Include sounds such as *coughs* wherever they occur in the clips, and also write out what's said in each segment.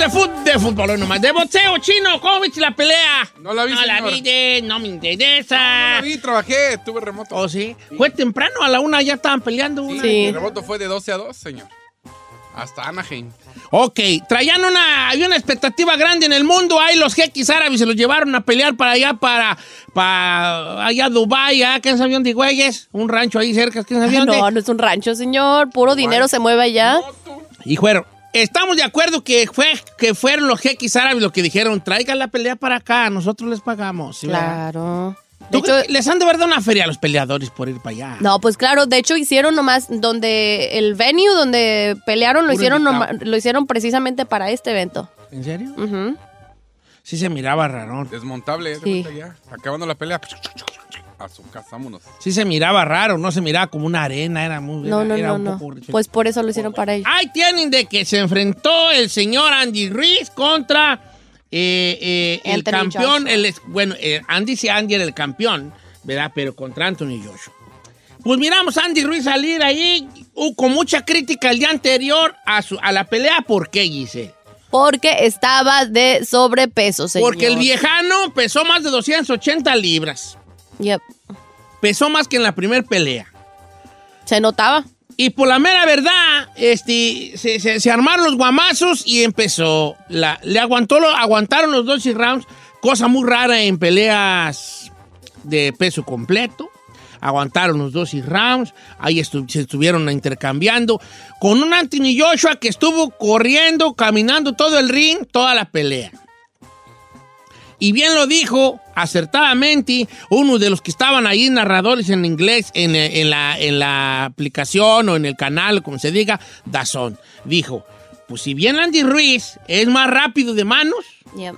De, fut- de fútbol nomás. De boxeo chino, ¿cómo viste la pelea? No la vi, No la vi, de- no me interesa. No la vi, trabajé, estuve remoto. ¿Oh, sí? Fue temprano, a la una ya estaban peleando. Sí, una. El remoto fue de 12 a 2, señor. Hasta Anaheim. Ok, traían una, había una expectativa grande en el mundo. Ahí los jeques árabes se los llevaron a pelear para allá, para, para allá Dubái, ¿ah? ¿Qué sabían de güeyes? Un rancho ahí cerca, ¿qué sabían de? No, no es un rancho, señor. Puro dinero se mueve allá. Y fueron. Estamos de acuerdo que, fue, que fueron los jeques árabes los que dijeron, traigan la pelea para acá, nosotros les pagamos. Claro. ¿Tú De hecho, crees que les han de verdad una feria a los peleadores por ir para allá? no, pues claro, de hecho hicieron nomás donde el venue donde pelearon lo hicieron noma- lo hicieron precisamente para este evento. ¿En serio? Sí se miraba raro. Desmontable, de Sí. ya. Acabando la pelea. A su casa, vámonos. Sí se miraba raro, no se miraba como una arena, era muy... No, no, era no, un no. poco- Pues por eso lo hicieron para ellos. Ahí tienen de que se enfrentó el señor Andy Ruiz contra eh, eh, el campeón, Joshua. el, es- bueno, eh, Andy sí, Andy era el campeón, ¿verdad? Pero contra Anthony Joshua. Pues miramos a Andy Ruiz salir ahí uh, con mucha crítica el día anterior a, su, a la pelea. ¿Por qué, Giselle? Porque estaba de sobrepeso, señor. Porque el viejano pesó más de 280 libras. Yep. Pesó más que en la primera pelea. Se notaba. Y por la mera verdad, este, se, se- se armaron los guamazos y empezó. La, le aguantó, lo- aguantaron los dos rounds, cosa muy rara en peleas de peso completo. Aguantaron los dos rounds, ahí estu- se estuvieron intercambiando. Con un Anthony Joshua que estuvo corriendo, caminando todo el ring, toda la pelea. Y bien lo dijo acertadamente uno de los que estaban ahí narradores en inglés en, eh, en la, en la aplicación o en el canal, como se diga, Dazón. Dijo, pues si bien Andy Ruiz es más rápido de manos, Yep.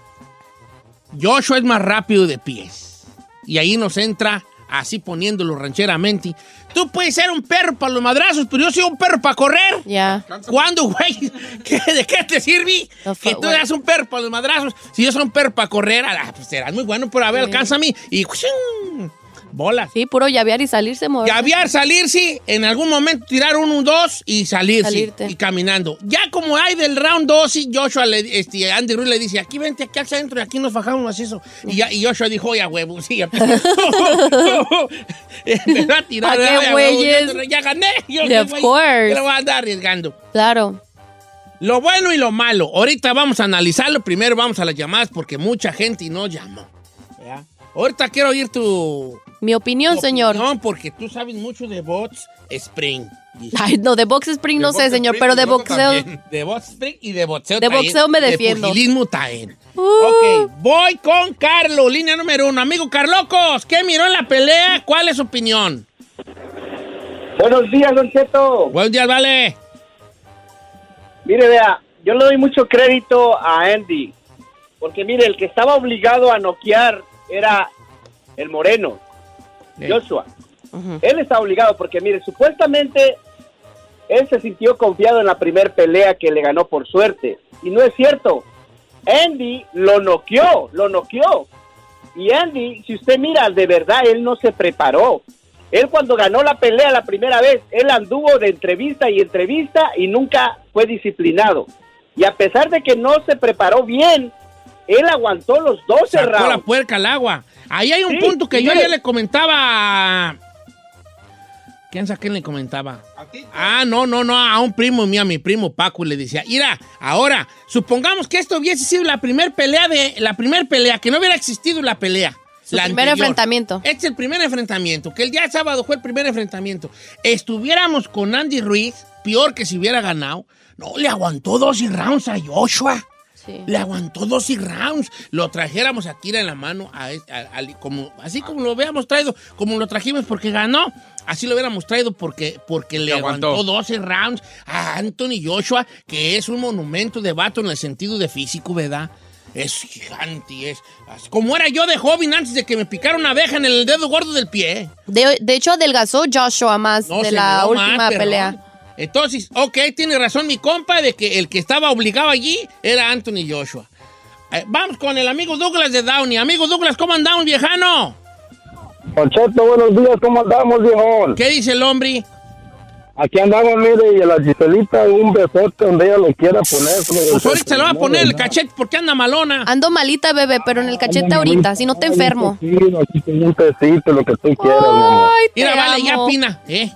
Joshua es más rápido de pies. Y ahí nos entra, así poniéndolo rancheramente, tú puedes ser un perro para los madrazos, pero yo soy un perro para correr. Ya. ¿Cuándo, güey? *laughs* ¿Qué- ¿De qué te sirve? Que tú eras un perro para los madrazos. Si yo soy un perro para correr, ah, pues serás muy bueno, pero a ver, Sí. alcánzame. Y. bolas. Sí, puro llavear y salirse, mover. Llavear, salirse, en algún momento tirar un, un, dos y salirse. Salirte. Y caminando. Ya como hay del round 2, y Joshua, le, este, Andy Ruiz le dice, aquí vente, aquí al centro y aquí nos bajamos así eso. Y, ya, y Joshua dijo, oye, huevo, sí. *laughs* *laughs* Me va a tirar. ¿Pa' qué, "Oye, a huevo, güeyes?" Ya, ya gané. Yo, Yeah, of course. ¿qué le voy a andar arriesgando? Claro. Lo bueno y lo malo. Ahorita vamos a analizarlo. Primero vamos a las llamadas porque mucha gente no llamó. ¿verdad? Ahorita quiero oír tu Mi opinión, señor. opinión porque tú sabes mucho de bots Spring. Ay, no, de box spring no De sé, box señor, pero de de box boxeo. también. De bots Spring y de boxeo De boxeo me De defiendo. pugilismo también. Uh. Ok, voy con Carlos, línea número uno. Amigo Carlocos, ¿qué miró en la pelea? ¿Cuál es su opinión? Buenos días, Don Cheto. Buenos días, vale. Mire, vea, yo le doy mucho crédito a Andy. Porque mire, el que estaba obligado a noquear era el moreno, Joshua. Él está obligado porque, mire, supuestamente él se sintió confiado en la primer pelea que le ganó por suerte. Y no es cierto. Andy lo noqueó, lo noqueó. Y Andy, si usted mira, de verdad, él no se preparó. Él cuando ganó la pelea la primera vez, él anduvo de entrevista y entrevista y nunca fue disciplinado. Y a pesar de que no se preparó bien, él aguantó los 12 Sacó la puerca al agua. Ahí hay un Sí, punto que yo ya le comentaba. a- ¿Quién sabe quién le comentaba? Ah, no, no, no, a un primo mío, a mi primo Paco, y le decía, mira, ahora, supongamos que esto hubiese sido la primer pelea de, la primer pelea, que no hubiera existido la pelea. Su la primer anterior. enfrentamiento. Este es el primer enfrentamiento, que el día sábado fue el primer enfrentamiento. Estuviéramos con Andy Ruiz, peor que si hubiera ganado. No, le aguantó dos rounds a Joshua. Sí. Le aguantó dos rounds. Lo trajéramos aquí en la mano, a, a- a- como, así como lo habíamos traído, como lo trajimos porque ganó, así lo hubiéramos traído porque, porque le aguantó. aguantó 12 rounds a Anthony Joshua, que es un monumento de vato en el sentido de físico, ¿verdad? Es gigante, es así como era yo de joven antes de que me picara una abeja en el dedo gordo del pie. De, de hecho, adelgazó Joshua más No, de la última más, pelea. Entonces, ok, tiene razón mi compa de que el que estaba obligado allí era Anthony Joshua. Eh, vamos con el amigo Douglas de Downey. Amigo Douglas, ¿cómo andamos, viejano? Concheto, buenos días, ¿cómo andamos, viejón? ¿Qué dice el hombre? Aquí andamos, mire, y a la Giselita un besote donde ella lo quiera poner. Pues ahorita se lo va a poner el cachete porque anda malona. Ando malita, bebé, pero en el cachete ahorita, si no te enfermo. Sí, aquí tengo un tecito, lo que tú quieras. Ay, te Mira, vale, ya pina. ¿eh?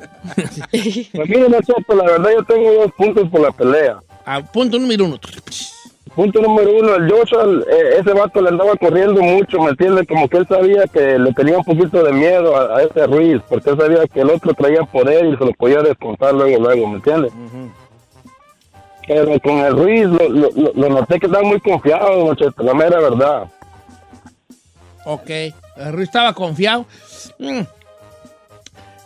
Pues mire, Concheto, la verdad yo tengo dos puntos por la pelea. A punto número uno. Punto número uno, el Joshua, eh, ese vato le andaba corriendo mucho, ¿me entiendes? Como que él sabía que le tenía un poquito de miedo a, a ese Ruiz, porque él sabía que el otro traía poder y se lo podía descontar luego, luego, ¿me entiendes? Pero con el Ruiz lo, lo, lo- lo noté que estaba muy confiado, muchacho, la mera verdad. Ok, el Ruiz estaba confiado. Mm.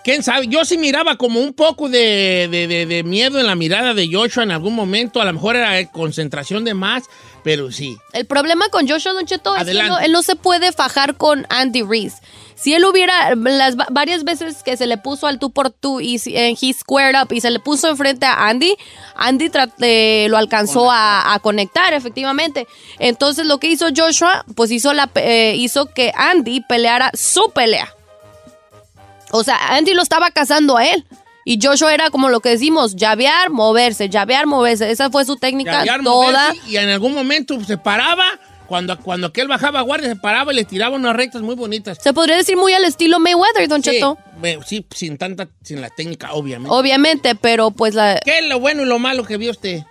¿Quién sabe? Yo sí miraba como un poco de, de- de- de miedo en la mirada de Joshua en algún momento. A lo mejor era concentración de más, pero sí. El problema con Joshua Don Cheto es que Adelante. no- él no se puede fajar con Andy Reese. Si él hubiera, las va- varias veces que se le puso al tú por tú y en he squared up y se le puso enfrente a Andy, Andy eh, lo alcanzó a, a conectar, efectivamente. Entonces lo que hizo Joshua, pues hizo, la, eh, hizo que Andy peleara su pelea. O sea, Andy lo estaba cazando a él. Y Joshua era como lo que decimos, llavear, moverse, llavear, moverse. Esa fue su técnica Llavear, toda. moverse, Y en algún momento se paraba. Cuando, cuando aquel bajaba guardia, se paraba y le tiraba unas rectas muy bonitas. Se podría decir muy al estilo Mayweather, Don Sí, Cheto. sí, sin tanta, sin la técnica, obviamente. Obviamente, pero pues la... ¿Qué es lo bueno y lo malo que vio usted?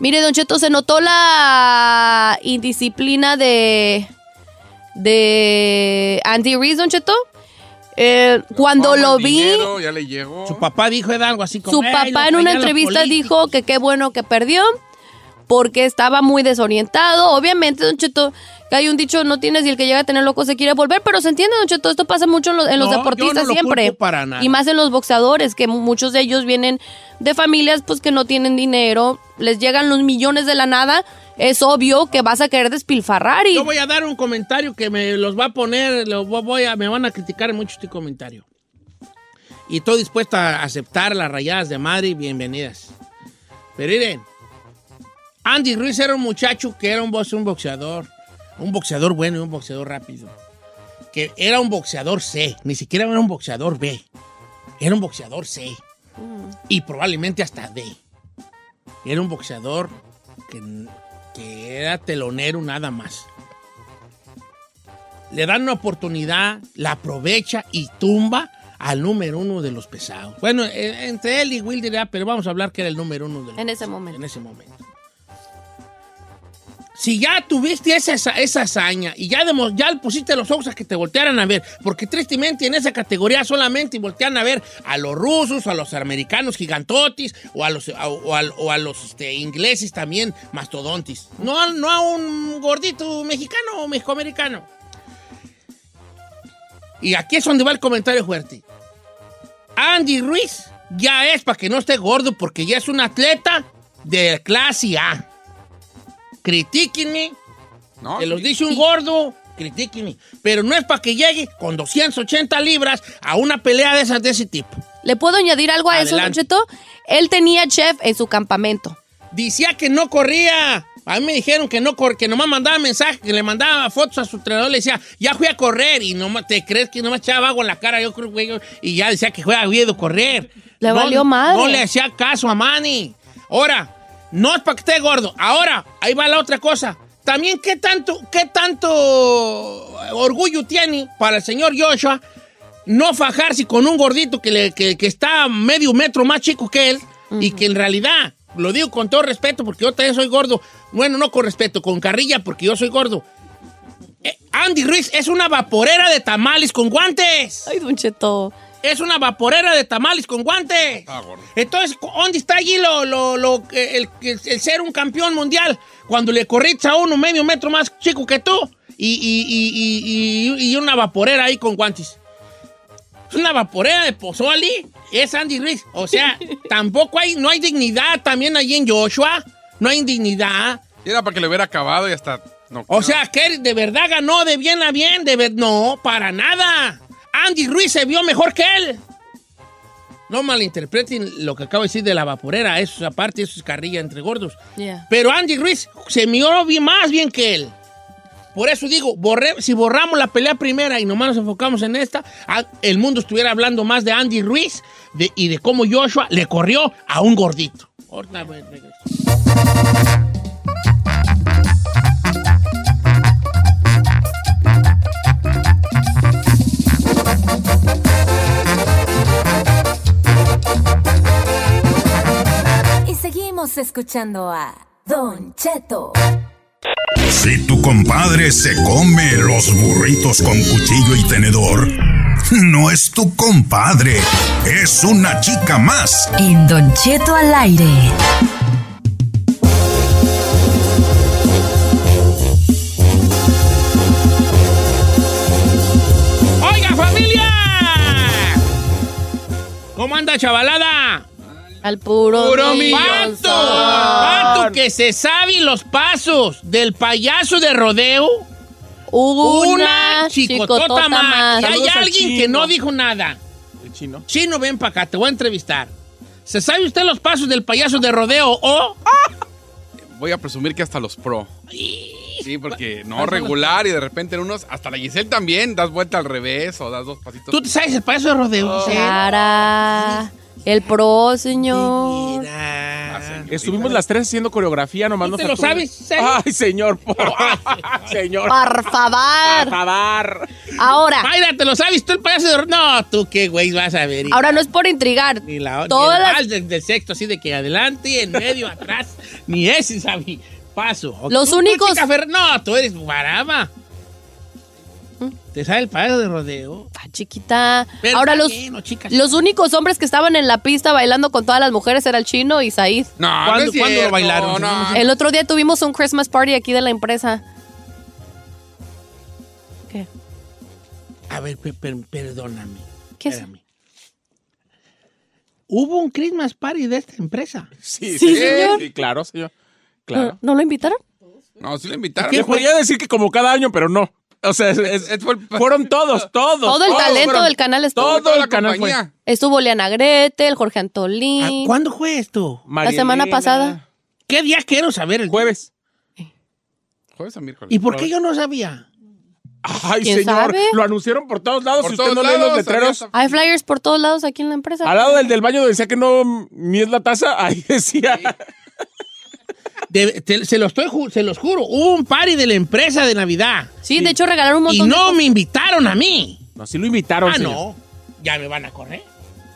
Mire, Don Cheto, se notó la indisciplina de... de Andy Reese, Don Cheto. Eh, cuando lo vi, dinero, ya le llegó. Su papá dijo era algo así como. su "Ay, papá en una entrevista políticos". dijo que qué bueno que perdió porque estaba muy desorientado. Obviamente, Don Cheto, que hay un dicho, no tienes y el que llega a tener loco se quiere volver, pero se entiende, Don Cheto, esto pasa mucho en los, en los No, yo deportistas no lo siempre. para nada. Y más en los boxeadores, que muchos de ellos vienen de familias pues que no tienen dinero, les llegan los millones de la nada, es obvio que vas a querer despilfarrar y Yo voy a dar un comentario que me los va a poner, voy a, me van a criticar mucho este comentario. Y estoy dispuesto a aceptar las rayadas de madre bienvenidas. Pero miren, Andy Ruiz era un muchacho que era un, un boxeador, un boxeador bueno y un boxeador rápido. Que era un boxeador C, ni siquiera era un boxeador B. Era un boxeador C. Y probablemente hasta D. Era un boxeador que, que era telonero nada más. Le dan una oportunidad, la aprovecha y tumba al número uno de los pesados. Bueno, eh, entre él y Wilder, pero vamos a hablar que era el número uno de los en ese momento. en ese momento. Si ya tuviste esa, esa, hazaña y ya, ya pusiste los ojos a que te voltearan a ver, porque tristemente en esa categoría solamente voltean a ver a los rusos, a los americanos gigantotis, o a los, o a, o a los este, ingleses también mastodontis. No, no a un gordito mexicano o mexicoamericano. Y aquí es donde va el comentario fuerte. Andy Ruiz ya es para que no esté gordo porque ya es un atleta de clase A. Critíquenme, No, que los dice un gordo, critíquenme. Pero no es para que llegue con 280 libras a una pelea de esas de ese tipo. ¿Le puedo añadir algo a eso, Don. Cheto? Él tenía chef en su campamento. Decía que no corría. A mí me dijeron que no cor- que nomás mandaba mensajes, que le mandaba fotos a su entrenador, le decía, ya fui a correr, y no te crees que nomás echaba agua en la cara, yo creo, güey, y ya decía que fue a ido a correr. Le No- valió madre. No le hacía caso a Manny. Ahora, no es para que esté gordo. Ahora, ahí va la otra cosa. También, ¿qué tanto, qué tanto orgullo tiene para el señor Joshua no fajarse con un gordito que, le- que- que está medio metro más chico que él y que en realidad, lo digo con todo respeto porque yo también soy gordo, bueno, no con respeto, con carrilla porque yo soy gordo. Eh, Andy Ruiz es una vaporera de tamales con guantes. Ay, Don Cheto. Es una vaporera de tamales con guantes. Ah. Entonces, ¿dónde está allí lo, lo- lo- el, el- el ser un campeón mundial? Cuando le corriste a uno medio metro más chico que tú y, y- y- y- y- y una vaporera ahí con guantes. Es una vaporera de pozoli, es Andy Ruiz. O sea, *laughs* tampoco hay, no hay dignidad también allí en Joshua. No hay dignidad. Era para que le hubiera acabado y hasta. No, O sea, que de verdad ganó de bien a bien, de ver- no, para nada. Andy Ruiz se vio mejor que él. No malinterpreten lo que acabo de decir de la vaporera, eso es aparte, eso es carrilla entre gordos. Yeah. Pero Andy Ruiz se vio bien- más bien que él. Por eso digo, borré- si borramos la pelea primera y nomás nos enfocamos en esta, a- el mundo estuviera hablando más de Andy Ruiz de- y de cómo Joshua le corrió a un gordito. Ahorita seguimos escuchando a Don Cheto. Si tu compadre se come los burritos con cuchillo y tenedor, no es tu compadre, es una chica más. En Don Cheto al aire. ¡Oiga, familia! ¿Cómo anda, chavalada? Al puro, Puro millón. millón. ¡Pato! ¡Pato que se sabe los pasos del payaso de rodeo! Una, chicotota más. Y hay alguien que no dijo nada. El chino. Chino, ven para acá, te voy a entrevistar. ¿Se sabe usted los pasos del payaso de rodeo o...? Voy a presumir que hasta los pro. Sí, porque no regular y de repente en unos. Hasta la Giselle también das vuelta al revés o das dos pasitos. ¿Tú te sabes el payaso de rodeo? Oh. El pro, señor. Mira. Estuvimos las tres haciendo coreografía, nomás ¿Tú nos te lo faltó- sabes? Ay, señor. por- *laughs* señor. Por Por favor. favor. Ahora, Mayra, ¿te lo sabes tú el payaso de? No, tú qué güey vas a ver. ahora no es por intrigar. Ni la Todas ni el las- vals del, del sexto, así de que adelante, en medio, atrás. Ni ese sabe. Paso. Los tú, tú, únicos- chica Fer- no, tú eres baraba. ¿Te sabe el payaso de rodeo? Ah, chiquita. Pero Ahora los, bien, no, los únicos hombres que estaban en la pista bailando con todas las mujeres era el chino y Said. No, no ¿Cuándo- cuándo lo bailaron? No, El otro día tuvimos un Christmas party aquí de la empresa. ¿Qué? A ver, pe- per- perdóname. ¿Qué es? Espérame. Hubo un Christmas party de esta empresa. Sí, Sí, señor. Sí, claro, señor. Claro. ¿No lo invitaron? No, sí le invitaron. Te podría decir que como cada año, pero no. O sea, es- es- Es- fue el- fueron todos, *laughs* todos. Todo el todos talento fueron. del canal estuvo. Todo toda el la canal fue. Estuvo Leana Gretel, Jorge Ah, Antolín. ¿Cuándo fue esto? María semana pasada. ¿Qué día quiero saber? El Jueves. Jueves a miércoles. ¿Y por qué yo no sabía? Ay, ¿Quién señor. sabe? Lo anunciaron por todos lados. Por si usted todos no lee los letreros. Hay flyers por todos lados aquí en la empresa. Al lado del del baño donde decía que no mies la taza, ahí decía. De- te- se, los estoy se los juro. Hubo un party de la empresa de Navidad. Sí, de hecho regalaron un Y montón de no me invitaron a mí. No, sí lo invitaron, Ah, señor. no. Ya me van a correr.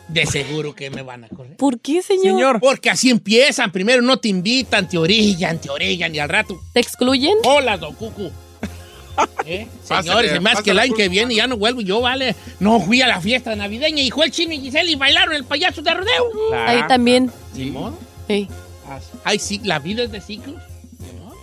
De seguro que me van a correr. ¿Por qué, señor? Señor. Porque así empiezan. Primero no te invitan, te orillan, te orillan y al rato. ¿Te excluyen? Hola, don Cucu. *laughs* ¿Eh? Señores, hace que el año que viene ya no vuelvo. Yo, vale, no fui a la fiesta navideña y fue el chino y Giselle y bailaron el payaso de rodeo. Claro. Ahí también. Modo. Sí. Ay, sí, la vida es de ciclos.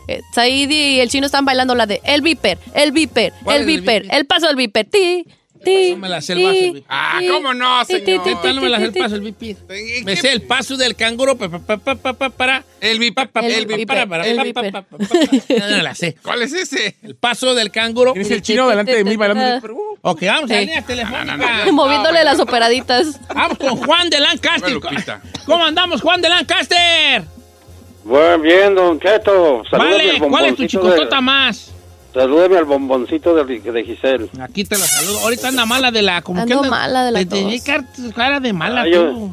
Eh, Said y el chino están bailando la de El Viper, El Viper, ¿Cuál El es el Viper, Viper? El paso del Viper. Ti, ti, No me la sé el paso bipir. Ah, ¿cómo no, señor? no me la sé el paso del. ¿En Me sé el paso del canguro. pa, pa, pa, pa, pa, pa, para. El viper, para, para, el viper. No me la sé. ¿Cuál es ese? El paso del canguro. Tienes el chino delante de mí bailando. uh, Ok, vamos a la Sí. línea telefónica. Moviéndole las operaditas. Vamos con Juan de Lancaster. ¿Cómo andamos, Juan de Lancaster? Bueno, bien, don Cheto. Salúdame Vale, al ¿cuál es tu chicotota de- más? Salúdame al bomboncito de, de Giselle. Aquí te la saludo. Ahorita anda mala de la... Como Ando que anda- mala de la te- tenía tos. cara- cara de mala Ay, tú.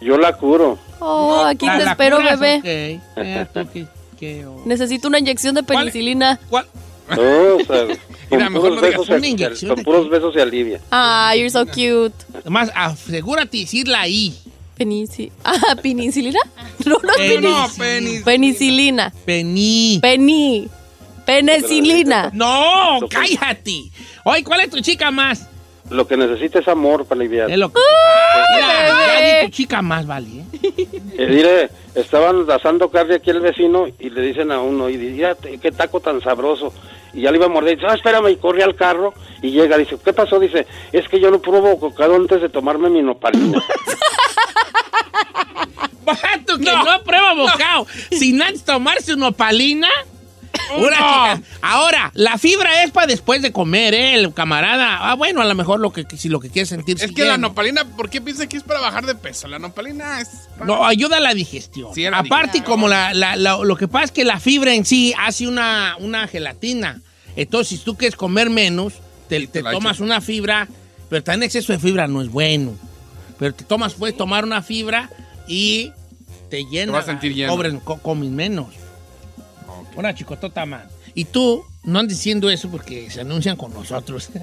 Yo la curo. Oh, aquí Ah, te ¿la espero, curas? bebé. Ok. Eh, tú que- que- oh. Necesito una inyección de penicilina. ¿Cuál? No, o sea, *laughs* Mira, con, mejor puros no digas una inyección con puros besos se alivia. Ah, you're so cute. Además, asegúrate de decirla ahí. Penici *laughs* ah, ¿penicilina? No, no, Eh, no, penicilina. Penicilina. Pení. Peni. Penicilina. No, cállate. Oye, ¿cuál es tu chica más? Lo que necesita es amor para aliviar. Es lo que... Mira, ya di tu chica más, vale. ¿eh? *laughs* Eh, mire, estaban asando carne aquí el vecino y le dicen a uno, y dice, "Ya, qué taco tan sabroso. Y ya le iba a morder, y dice, ah, espérame, y corre al carro y llega, dice, ¿qué pasó? Dice, es que yo no pruebo cocado antes de tomarme mi nopalina. *laughs* Vato que no, prueba bocado sin antes tomarse una opalina. Una chica. Ahora, la fibra es para después de comer, ¿eh? El camarada. Ah, bueno, a lo mejor lo que, si lo que quiere sentir. Es que la nopalina, ¿por qué piensa que es para bajar de peso? La nopalina es... para- No, ayuda a la digestión. Sí, Aparte, digestión. como la, la- la- lo que pasa es que la fibra en sí hace una, una gelatina. Entonces, si tú quieres comer menos, te, te te tomas una fibra, pero tan exceso de fibra no es bueno. Pero te tomas, puedes tomar una fibra y te llena. vas a sentir lleno. Cobren, co- comes menos. Una chicotota más. Y tú, no andes diciendo eso porque se anuncian con nosotros. *laughs*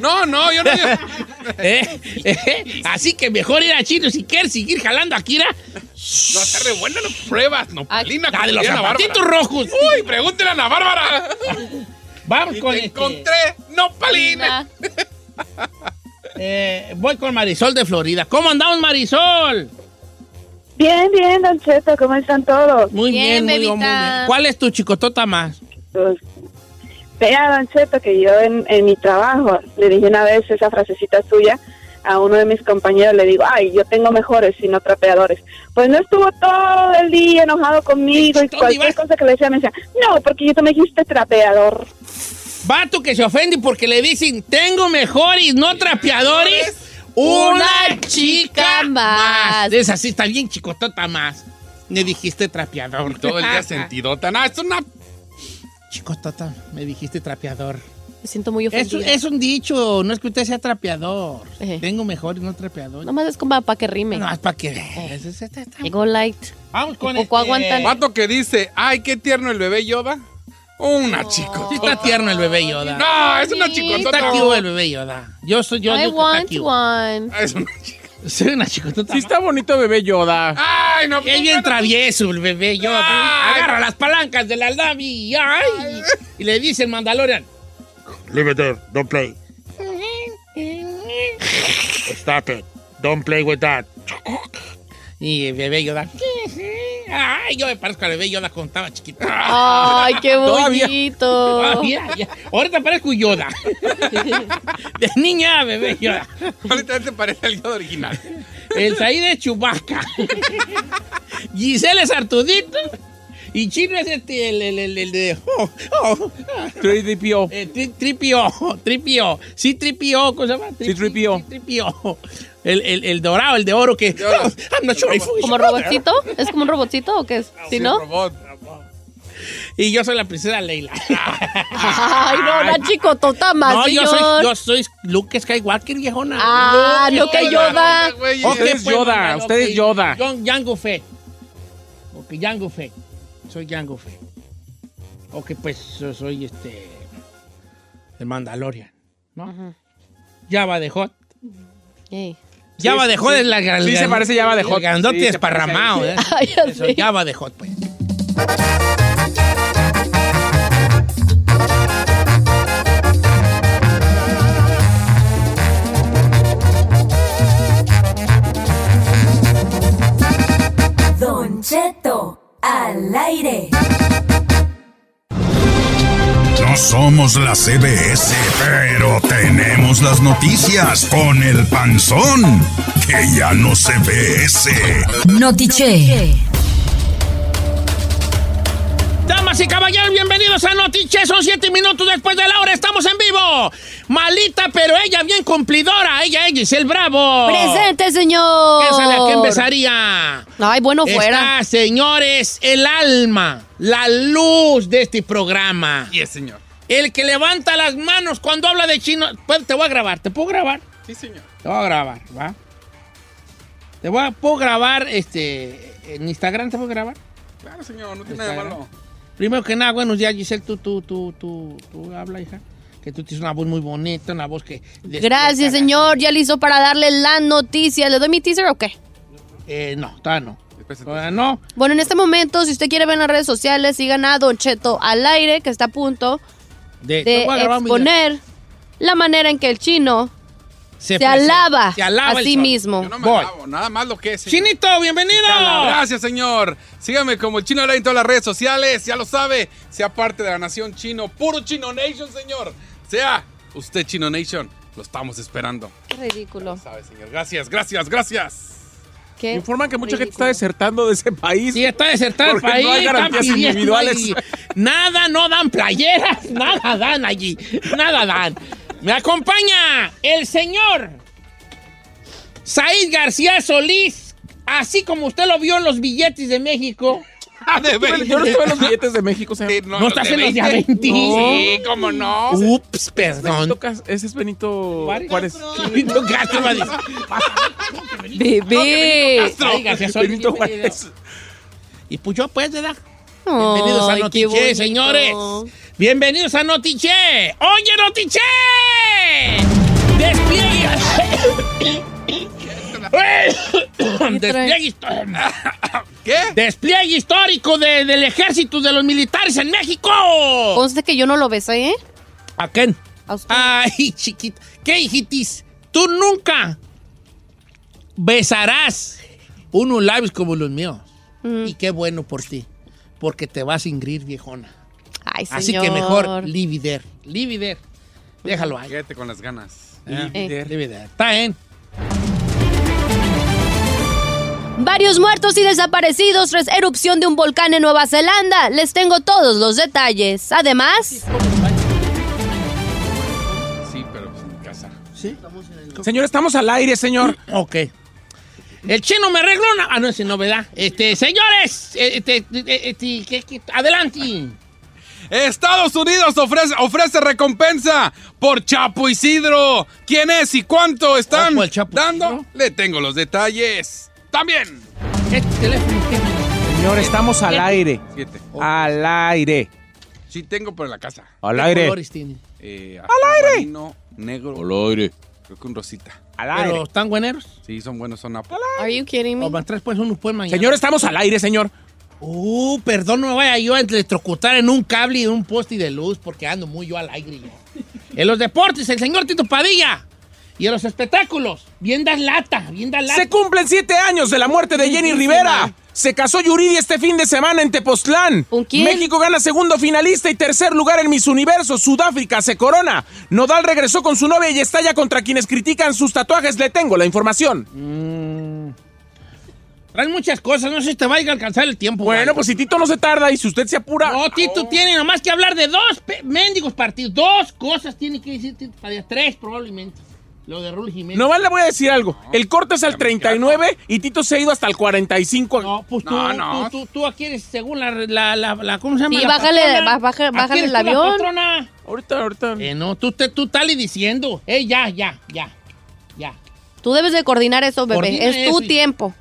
No, no, yo no... *laughs* ¿Eh? ¿Eh? Así que mejor ir a Chino si quieres seguir jalando a Kira. No, está re buena, no pruebas. Nopalina. La de los como diría Ana zapatitos rojos. Uy, pregúntele a Ana Bárbara. Vamos Y con te este, encontré nopalina. *laughs* eh, voy con Marisol de Florida. ¿Cómo andamos, Marisol? Bien, bien, Don Cheto, ¿cómo están todos? Muy bien, Bien, muy, bien, muy bebita. bien. ¿Cuál es tu chicotota más? Pues, vea, Don Cheto, que yo en, en mi trabajo le dije una vez esa frasecita suya a uno de mis compañeros, le digo, ay, yo tengo mejores y no trapeadores. Pues no estuvo todo el día enojado conmigo y ¿Dónde cualquier cosa que le decía me decía, no, porque tú me dijiste trapeador. Vato que se ofende porque le dicen, tengo mejores, no trapeadores. Una chica más. Es así, está bien chicotota más. Me dijiste trapeador. Todo el día sentidota. No, es una... Chicotota, me dijiste trapeador. Me siento muy ofendida. es un dicho, no es que usted sea trapeador. Ejé. Tengo mejores, no trapeador. Nomás es como para que rime. No, es para que Llegó light. Vamos con Poco este- aguantan. Vato que dice, ay, qué tierno el bebé Yoda. Una chico. Sí está tierno el bebé Yoda. No, es una chicotota. está cute el bebé Yoda. Yo soy yo. I que want one. Es una chica. Soy una chicotota. Sí está bonito bebé Yoda. Ay, no. Es bien travieso el bebé Yoda. Ay. Agarra las palancas de la Navi. Ay. Y le dice el Mandalorian. Leave it there. Don't play. *laughs* Stop it. Don't play with that. Y el bebé Yoda. Ay, yo me parezco al bebé Yoda cuando estaba chiquito. Ay, qué *laughs* Todavía. bonito. Todavía, ya. Ahorita parezco Yoda. *laughs* De niña, a bebé Yoda. Ahorita te parece el Yoda original. El Saí de Chubaca. *laughs* Giselle es Artudito. Y Chino es este, el, el, el, el de. Oh, oh, 3DPO. eh, tri- tripio, *laughs* tripio. Sí, tripio. ¿Cómo se llama? Tri- tripio. sí, tripio. El, el, el dorado, el de oro que. Oh, *laughs* I'm not sure if- ¿Como robotcito? ¿Es como un robotcito o qué es? ¿Sí, no? Robot. Y yo soy la princesa Leila. *laughs* Ay, no, una chicotota más, no, yo soy, yo soy Luke Skywalker, viejona. Ah, Luke no que Yoda. Usted es pues, Yoda, usted es. Yoda. Yo, Jango Fett. Ok, Jango Fett. Soy Jango Fett. Ok, pues yo soy este. El Mandalorian. ¿No? Java de Hot. Ey. Java de Hot sí. es la gran. Sí, se parece Java de Hot. El grandote Sí, se desparramado, ¿eh? Ay, Eso. Java de Hot, pues. Don Cheto, al aire. No somos la CBS, pero tenemos las noticias con el panzón, que ya no se ve ese. Notiche. Damas y caballeros, bienvenidos a Notiche. Son siete minutos después de la hora. Estamos en vivo. Malita, pero ella bien cumplidora. Ella, ella es el bravo. Presente, señor. ¿Qué sabe a qué empezaría? Ay, bueno, fuera. Está, señores, el alma, la luz de este programa. Yes, señor. El que levanta las manos cuando habla de chino. Pues, Te voy a grabar. ¿Te puedo grabar? Sí, señor. Te voy a grabar, ¿va? Te voy a, ¿Puedo grabar este, en Instagram? ¿Te puedo grabar? Claro, señor, no tiene nada de malo. Primero que nada, buenos días, Giselle. Tú, tú, tú, tú, tú habla, hija. Que tú tienes una voz muy bonita, una voz que... Gracias, señor. Ya listo para darle la noticia. ¿Le doy mi teaser o qué? Eh, no, todavía no. Todavía no. Bueno, en este momento, si usted quiere ver en las redes sociales, sigan a Don Cheto al aire, que está a punto De, exponer la manera en que el chino se, alaba, se alaba a sí sol. mismo. Yo no me Voy. alabo, nada más lo que es. señor. Chinito, bienvenido. Gracias, señor. Sígame como el Chino en todas las redes sociales. Ya lo sabe. Sea parte de la nación chino. Puro Chino Nation, señor. Sea usted Chino Nation. Lo estamos esperando. Qué ridículo. Sabe, señor. Gracias, gracias, gracias. Qué Informan que mucha gente está ridículo. desertando de ese país. Sí, está desertado el Porque país. no hay están garantías pidiendo individuales. ahí. Nada, no dan playeras. *laughs* Nada dan allí. Nada dan. Me acompaña el señor Said García Solís. Así como usted lo vio en los billetes de México. *laughs* Ah, de Bueno, Yo no estuve en los billetes de México, o sea. *laughs* Sí, ¿No estás en los de a 20? Sí, cómo no. Ups, perdón. Benito ese es Benito Juárez. *laughs* Benito Castro. Bebé. García Solís, Benito. Juárez. Y pues yo, pues, ¿verdad? Bienvenidos a Notiche, señores. Bienvenidos a Notiche. Oye, Notiche. Despliegue. *coughs* Despliegue histórico. *coughs* ¿Qué? Despliegue histórico de- del ejército de los militares en México. Conste que yo no lo besé, ¿eh? ¿A quién? A usted. Ay, chiquita. ¿Qué, hijitis? Tú nunca besarás unos labios como los míos. Mm. Y qué bueno por ti. Porque te vas a ingrir, viejona. Ay, señor. Así que mejor, it there. Déjalo ahí. Quédate con las ganas. Ah, Eh. Está bien. Varios muertos y desaparecidos tras erupción de un volcán en Nueva Zelanda. Les tengo todos los detalles. Además, Sí, pero en casa. ¿Sí? Señor, estamos al aire, señor. Ok. El chino me arregló una... Ah, no, es novedad. Este, señores, este, este, este, adelante. Estados Unidos ofrece, ofrece recompensa por Chapo Isidro. ¿Quién es y cuánto están Ojo, el Chapo dando? Isidro. Le tengo los detalles. También. Señor, estamos al aire. Siete. Al aire. Sí tengo, pero en la casa. Al ¿Qué aire. colores tiene? Eh, ¡Al aire! marino, negro. Al aire. Creo que un rosita. Al ¿Pero están buenos? Sí, son buenos, son apple. are you kidding O me? van tres pues unos pues mañana. Señor, estamos al aire, señor. Uh, perdón, no me vaya yo a electrocutar en un cable y en un poste de luz porque ando muy yo al aire. yo. *laughs* En los deportes, el señor Tito Padilla. Y en los espectáculos, bien das lata, bien das lata. Se cumplen siete años de la muerte de Jenny Rivera. Se casó Yuridia este fin de semana en Tepoztlán. ¿Con quién? México gana segundo finalista y tercer lugar en Miss Universo. Sudáfrica se corona. Nodal regresó con su novia y estalla contra quienes critican sus tatuajes. Le tengo la información. Traen muchas cosas, no sé si te va a alcanzar el tiempo. Bueno, pues si Tito no se tarda y si usted se apura. No, Tito tiene nada más que hablar de dos mendigos partidos. Dos cosas tiene que decir Tito. Tres probablemente. Lo de Raúl Jiménez. Nomás le voy a decir algo. El corte es al 39 y Tito se ha ido hasta el 45. No, pues tú, No, no. tú, tú, tú aquí eres según la, la, la, la- ¿cómo se llama? Sí, La bájale, patrona. ba- baja- Aquí bájale eres el tú la avión. patrona. Ahorita, ahorita. Eh, no, tú, te, tú estás diciendo. Eh, ya, ya, ya, ya. Tú debes de coordinar eso, bebé. Coordina es tu eso y- tiempo.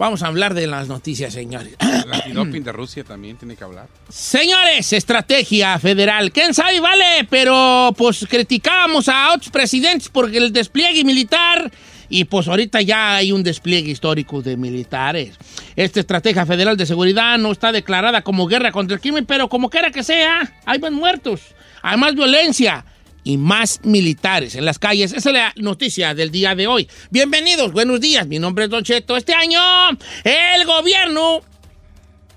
Vamos a hablar de las noticias, señores. El *coughs* antidoping de Rusia también tiene que hablar. Señores, estrategia federal. ¿Quién sabe, vale? Pero pues criticábamos a otros presidentes por el despliegue militar y pues ahorita ya hay un despliegue histórico de militares. Esta estrategia federal de seguridad no está declarada como guerra contra el crimen, pero como quiera que sea, hay más muertos, hay más violencia y más militares en las calles. Esa es la noticia del día de hoy. Bienvenidos, buenos días. Mi nombre es Don Cheto. Este año el gobierno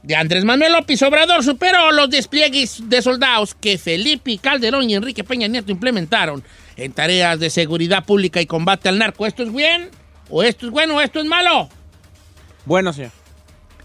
de Andrés Manuel López Obrador superó los despliegues de soldados que Felipe Calderón y Enrique Peña Nieto implementaron en tareas de seguridad pública y combate al narco. ¿Esto es bien? ¿O esto es bueno o esto es malo? Bueno, señor.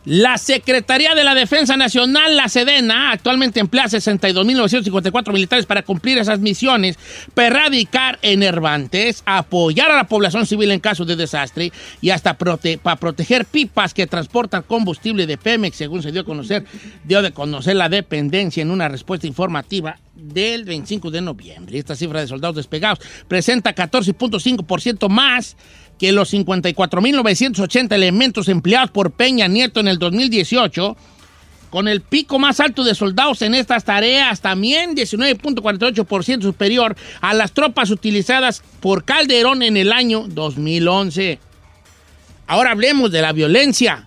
La Secretaría de la Defensa Nacional, la Sedena, actualmente emplea 62.954 militares para cumplir esas misiones, erradicar enervantes, apoyar a la población civil en caso de desastre y hasta prote- para proteger pipas que transportan combustible de Pemex, según se dio a conocer, dio de conocer la dependencia en una respuesta informativa del 25 de noviembre. Esta cifra de soldados despegados presenta 14.5% más que los 54.980 elementos empleados por Peña Nieto en el 2018, con el pico más alto de soldados en estas tareas, también 19.48% superior a las tropas utilizadas por Calderón en el año 2011. Ahora hablemos de la violencia.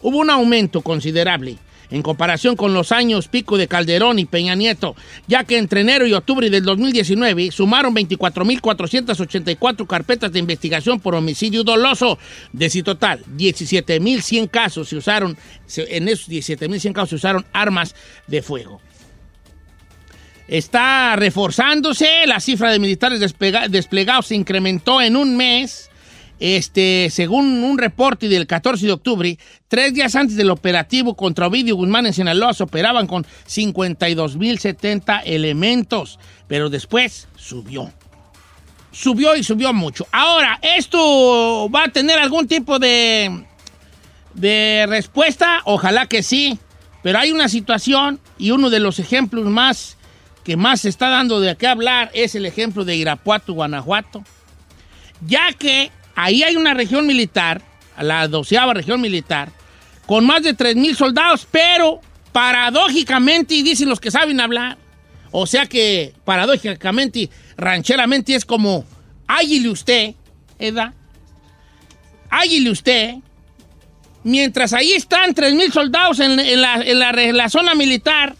Hubo un aumento considerable en comparación con los años pico de Calderón y Peña Nieto, ya que entre enero y octubre del 2019 sumaron 24.484 carpetas de investigación por homicidio doloso. De ese total, 17.100 casos se usaron, en esos 17.100 casos se usaron armas de fuego. Está reforzándose, la cifra de militares desplegados se incrementó en un mes. Este, según un reporte del 14 de octubre, tres días antes del operativo contra Ovidio Guzmán en Sinaloa se operaban con 52.070 elementos, pero después subió. Subió y subió mucho. Ahora, ¿esto va a tener algún tipo de, de respuesta? Ojalá que sí, pero hay una situación y uno de los ejemplos más que más se está dando de qué hablar es el ejemplo de Irapuato, Guanajuato, ya que ahí hay una región militar, la doceava región militar, con más de 3.000 soldados, pero paradójicamente, y dicen los que saben hablar, o sea que paradójicamente, rancheramente es como, águile usted, ¿edad? Águile usted, mientras ahí están 3.000 soldados en, en la, en la zona militar,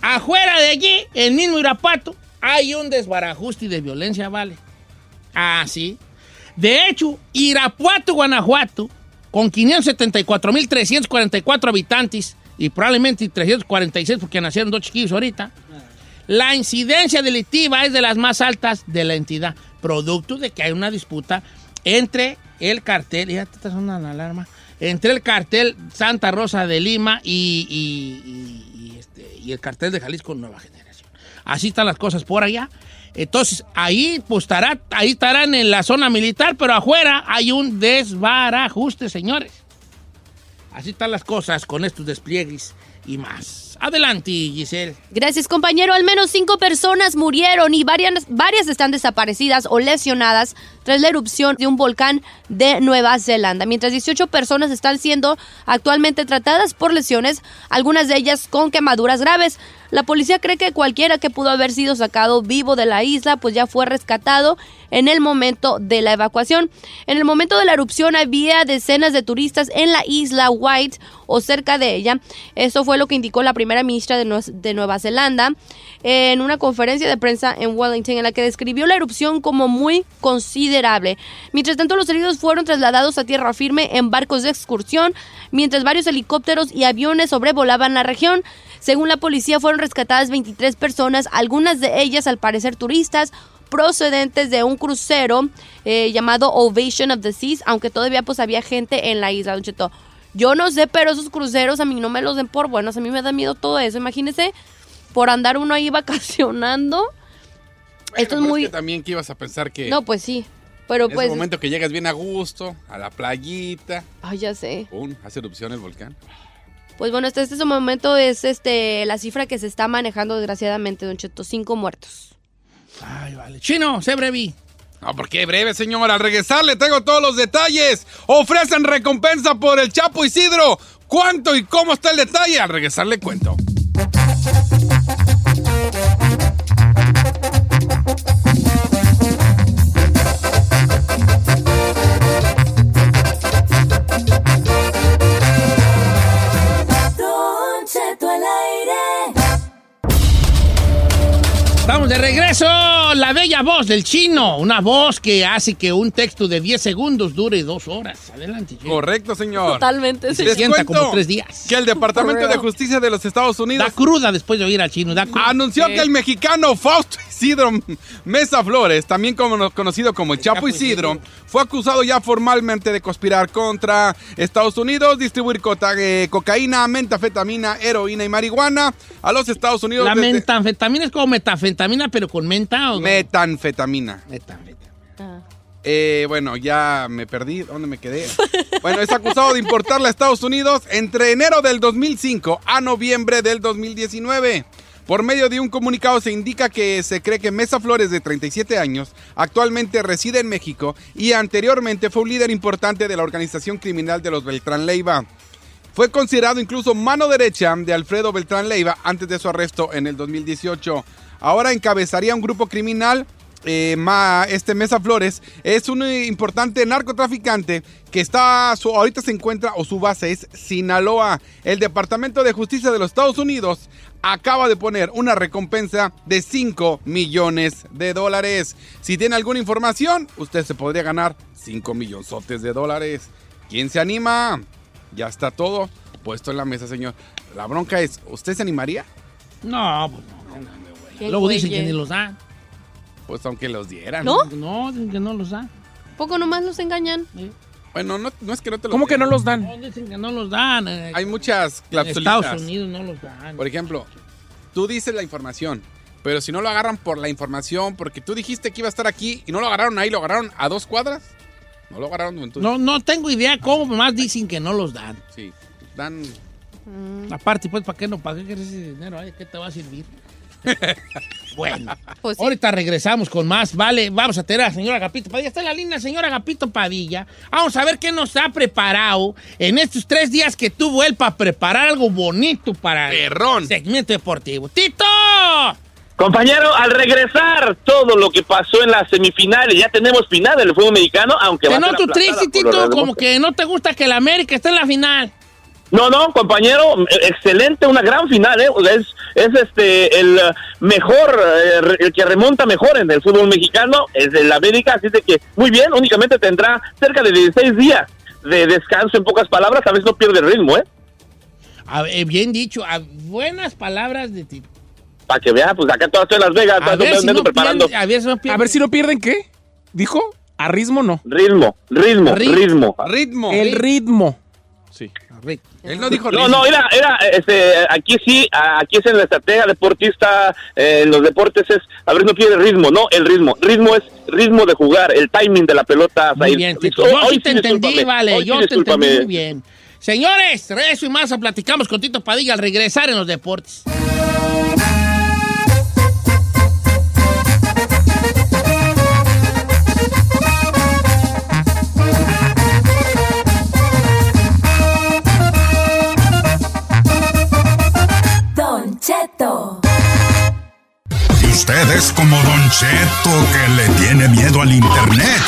afuera de allí, el mismo Irapuato, hay un desbarajuste de violencia, ¿vale? Ah, sí. De hecho, Irapuato, Guanajuato, con 574.344 habitantes y probablemente 346 porque nacieron dos chiquillos ahorita, la incidencia delictiva es de las más altas de la entidad, producto de que hay una disputa entre el cartel, ya te la alarma, entre el cartel Santa Rosa de Lima y este, y el cartel de Jalisco Nueva Generación. Así están las cosas por allá. Entonces, ahí pues estará, ahí estarán en la zona militar, pero afuera hay un desbarajuste, señores. Así están las cosas con estos despliegues y más. Adelante, Giselle. Gracias, compañero. Al menos cinco personas murieron y varias, varias están desaparecidas o lesionadas tras la erupción de un volcán de Nueva Zelanda. Mientras 18 personas están siendo actualmente tratadas por lesiones, algunas de ellas con quemaduras graves. La policía cree que cualquiera que pudo haber sido sacado vivo de la isla, pues ya fue rescatado en el momento de la evacuación. En el momento de la erupción había decenas de turistas en la isla White o cerca de ella. Eso fue lo que indicó la primera ministra de, Nue- de Nueva Zelanda en una conferencia de prensa en Wellington en la que describió la erupción como muy considerable. Mientras tanto, los heridos fueron trasladados a tierra firme en barcos de excursión, mientras varios helicópteros y aviones sobrevolaban la región. Según la policía, fueron rescatadas 23 personas, algunas de ellas al parecer turistas procedentes de un crucero eh, llamado Ovation of the Seas, aunque todavía pues había gente en la isla, Don Cheto. Yo no sé, pero esos cruceros a mí no me los den por buenos, a mí me da miedo todo eso. Imagínese por andar uno ahí vacacionando. Esto es muy... que también que ibas a pensar que No, pues sí, pero en pues... ese momento que llegas bien a gusto, a la playita, Ay, ya sé. ¡pum! hace erupción el volcán. Pues bueno, hasta este momento es este la cifra que se está manejando desgraciadamente, Don Cheto. Cinco muertos. Ay, vale. Chino, sé brevi. No, ¿por qué breve, señor? Al regresar le tengo todos los detalles. Ofrecen recompensa por el Chapo Isidro. ¿Cuánto y cómo está el detalle? Al regresar le cuento. Cheto al aire. Estamos de regreso. La bella voz del chino. Una voz que hace que un texto de 10 segundos dure dos horas. Adelante, chino. Correcto, señor. Totalmente. Y se sienta cuento como tres días. Que el Departamento de. Justicia de los Estados Unidos Da cruda después de oír al chino. Da cruda. anunció que el mexicano Fausto Isidro Mesa Flores, también como- conocido como el Chapo Chapo Isidro, Isidro. fue acusado ya formalmente de conspirar contra Estados Unidos, distribuir cota- eh, cocaína, metafetamina, heroína y marihuana a los Estados Unidos. La desde- metanfetamina es como metafetamina, pero con menta o Metanfetamina. Metanfetamina. Ah. Eh, bueno, ya me perdí. ¿Dónde me quedé? Bueno, es acusado de importarla a Estados Unidos entre enero del 2005 a noviembre del 2019. Por medio de un comunicado se indica que se cree que Mesa Flores, de 37 años, actualmente reside en México y anteriormente fue un líder importante de la organización criminal de los Beltrán Leiva. Fue considerado incluso mano derecha de Alfredo Beltrán Leiva antes de su arresto en el 2018. Ahora encabezaría un grupo criminal. Eh, ma- este Mesa Flores es un eh, importante narcotraficante que está, su, ahorita se encuentra o su base es Sinaloa. El Departamento de Justicia de los Estados Unidos acaba de poner una recompensa de 5 millones de dólares. Si tiene alguna información, usted se podría ganar 5 millonzotes de dólares. ¿Quién se anima? Ya está todo puesto en la mesa, señor. La bronca es, ¿usted se animaría? No, pues no. Qué Luego dicen que güeyes. ni los dan. Pues aunque los dieran. ¿No? No, dicen que no los dan. Poco nomás los engañan. Bueno, no, no es que no te los ¿Cómo que no los dan? No, dicen que no los dan. eh. Hay muchas en clausulitas. Estados Unidos no los dan. Por ejemplo, tú dices la información, pero si no lo agarran por la información, porque tú dijiste que iba a estar aquí y no lo agarraron ahí, lo agarraron a dos cuadras. No lo agarraron en tu... No, no tengo idea cómo más dicen que no los dan. Sí, dan... Aparte, pues, ¿para qué no? ¿Para qué quieres ese dinero? Ay, ¿Qué te va a servir? *laughs* bueno, Pues sí. ahorita regresamos con más. Vale, vamos a tener a la señora Agapito Padilla. Está en la línea, señora Agapito Padilla. Vamos a ver qué nos ha preparado en estos tres días que tuvo él para preparar algo bonito para Perrón. el segmento deportivo. ¡Tito! Compañero, al regresar todo lo que pasó en las semifinales, ya tenemos final del fútbol mexicano, aunque va Te a ser aplazada triste, Tito, como que no te gusta que el América esté en la final. No, no, compañero, excelente, una gran final, ¿eh? Es, es este el eh, mejor, eh, el que remonta mejor en el fútbol mexicano, es el América, así de que muy bien, únicamente tendrá cerca de 16 días de descanso, en pocas palabras, a veces no pierde el ritmo, ¿eh? A ver, bien dicho, a buenas palabras de ti. Para que vea, pues acá todo estoy en Las Vegas, A ver, si no preparando pierde- a ver si no pierde. A ver si no pierden qué. ¿Dijo? A ritmo no. ritmo, ritmo, Ritmo. ritmo. Ritmo. El ritmo. Sí. Rick. Él no dijo No, no, era, era, este, aquí sí, aquí es en la estrategia deportista, eh, en los deportes es, a ver, no pierde ritmo, no, el ritmo, ritmo es ritmo de jugar, el timing de la pelota. Muy bien, Tito. Hoy- Yo hoy sí te entendí, vale. hoy sí, Yo te entendí muy bien. Señores, eso y más platicamos con Tito Padilla al regresar en los deportes. Cheto que le tiene miedo al internet.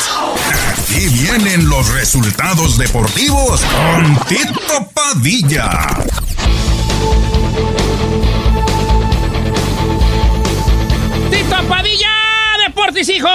Aquí vienen los resultados deportivos con Tito Padilla. Tito Padilla, Deportes, hijo.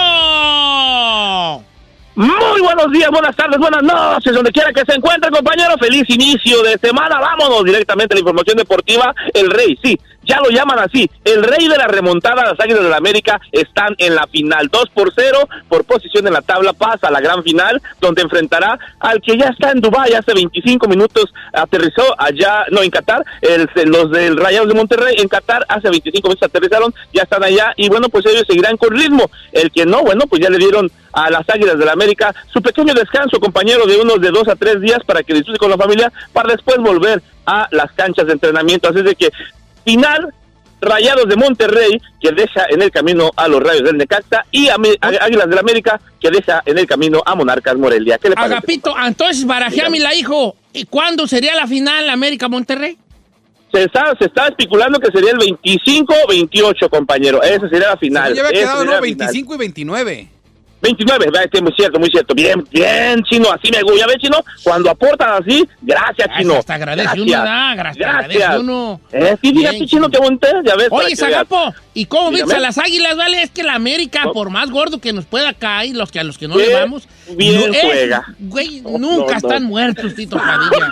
Muy buenos días, buenas tardes, buenas noches, donde quiera que se encuentre, compañero. Feliz inicio de semana. Vámonos directamente a la información deportiva. El Rey, sí, ya lo llaman así. El Rey de la remontada, las Águilas de la América están en la final. 2 por 0, por posición en la tabla, pasa a la gran final, donde enfrentará al que ya está en Dubái hace 25 minutos. Aterrizó allá, no, en Qatar. El- los del Rayados de Monterrey en Qatar hace 25 minutos aterrizaron, ya están allá. Y bueno, pues ellos seguirán con ritmo. El que no, bueno, pues ya le dieron a las Águilas de la América su pequeño descanso, compañero, de unos de dos a tres días para que disfrute con la familia, para después volver a las canchas de entrenamiento. Así es de que final, Rayados de Monterrey, que deja en el camino a los Rayos del Necaxa, y Á- Águilas de la América, que deja en el camino a Monarcas Morelia. ¿Qué le parece? Agapito, entonces barajéame la hijo. ¿Y cuándo sería la final América-Monterrey? Se está, se está especulando que sería el 25-28, compañero. Esa sería la final. Ya había Esa quedado, sería ¿no? la final. 25 y 29. 29, va, este, muy cierto, muy cierto. Bien, bien, chino, así me gusta. Ves, chino, cuando aportan así, gracias, chino. hasta agradece gracias. uno, da, gra- hasta agradece uno. Eh, sí, fíjate, Bien, chino, qué bonito, es, ya ves. Oye. Zagapo, ¿y cómo Dígame. a las águilas, vale? Es que la América, por más gordo que nos pueda caer, los que a los que no Qué le vamos, bien es- juega. Güey, No, nunca no, están no. muertos, Tito Padilla.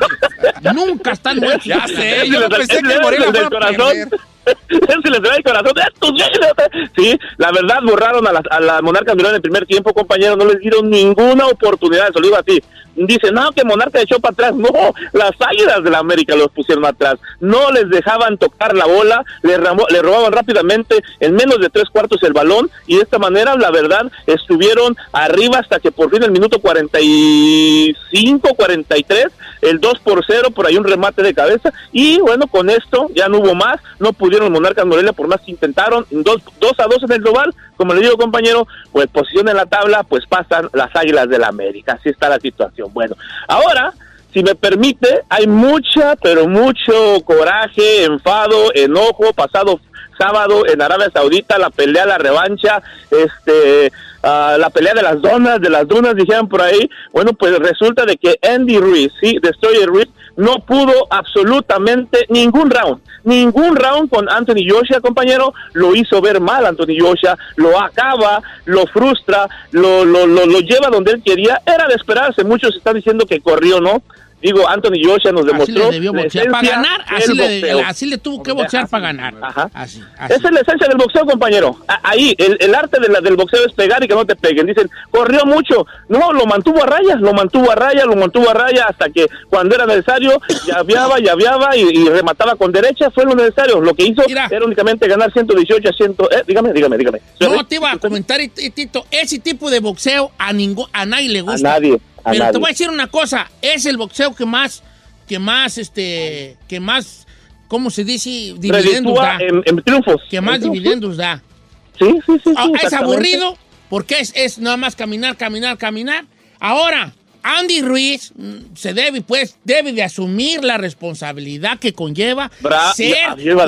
nunca están muertos. *laughs* Ya sé, yo pensé que Morelia del fuera a corazón. perder. *laughs* Se les da el corazón. ¡Estos güeyes! Sí, la verdad, borraron a las, a las Monarcas Mirón en el primer tiempo, compañero. No les dieron ninguna oportunidad. Se lo digo así. Dicen, no, que Monarca echó para atrás. *laughs* No, las águilas de la América los pusieron atrás. No les dejaban tocar la bola. Le, le robaban rápidamente en menos de tres cuartos el balón. Y de esta manera, la verdad, estuvieron arriba hasta que por fin el minuto 45, 43, el 2 por 0, por ahí un remate de cabeza. Y bueno, con esto ya no hubo más. No pudieron Monarcas Morelia por más que intentaron. 2 a 2 en el global. Como le digo, compañero, pues posición en la tabla, pues pasan las águilas de la América. Así está la situación. Bueno, ahora si me permite, hay mucha, pero mucho coraje, enfado, enojo, pasado sábado en Arabia Saudita, la pelea, la revancha, este, ah, la pelea de las donas, de las dunas, dijeron por ahí. Bueno, pues resulta de que Andy Ruiz, sí, Destroyer Ruiz, no pudo absolutamente ningún round, ningún round con Anthony Joshua, compañero, lo hizo ver mal Anthony Joshua, lo acaba, lo frustra, lo, lo, lo, lo lleva donde él quería, era de esperarse, muchos están diciendo que corrió, ¿no? Digo, Anthony Joshua nos Así demostró le debió la boxear. Para ganar, así le, así le tuvo que boxear para ganar. Ajá. Así, así. Esa es la esencia del boxeo, compañero. A- Ahí, el, el arte de la- del boxeo es pegar y que no te peguen. Dicen, corrió mucho. No, lo mantuvo a raya, lo mantuvo a raya, lo mantuvo a raya hasta que cuando era necesario, llaveaba, llaveaba y, y remataba con derecha. Fue lo necesario. Lo que hizo era únicamente ganar 118 a 100. Eh, dígame, dígame, dígame. No te iba a comentar, Tito, ese tipo de boxeo a, ningún, a nadie le A gusta. nadie, Pero te nadie. voy a decir una cosa, es el boxeo que más, que más, este, que más, ¿cómo se dice? Dividendos Reditúa da. en, en triunfos. Que más triunfos. dividendos da. Sí, sí, sí. sí, Ah, es aburrido porque es, es nada más caminar, caminar, caminar. Ahora, Andy Ruiz mm, se debe, pues, debe de asumir la responsabilidad que conlleva Bra- ser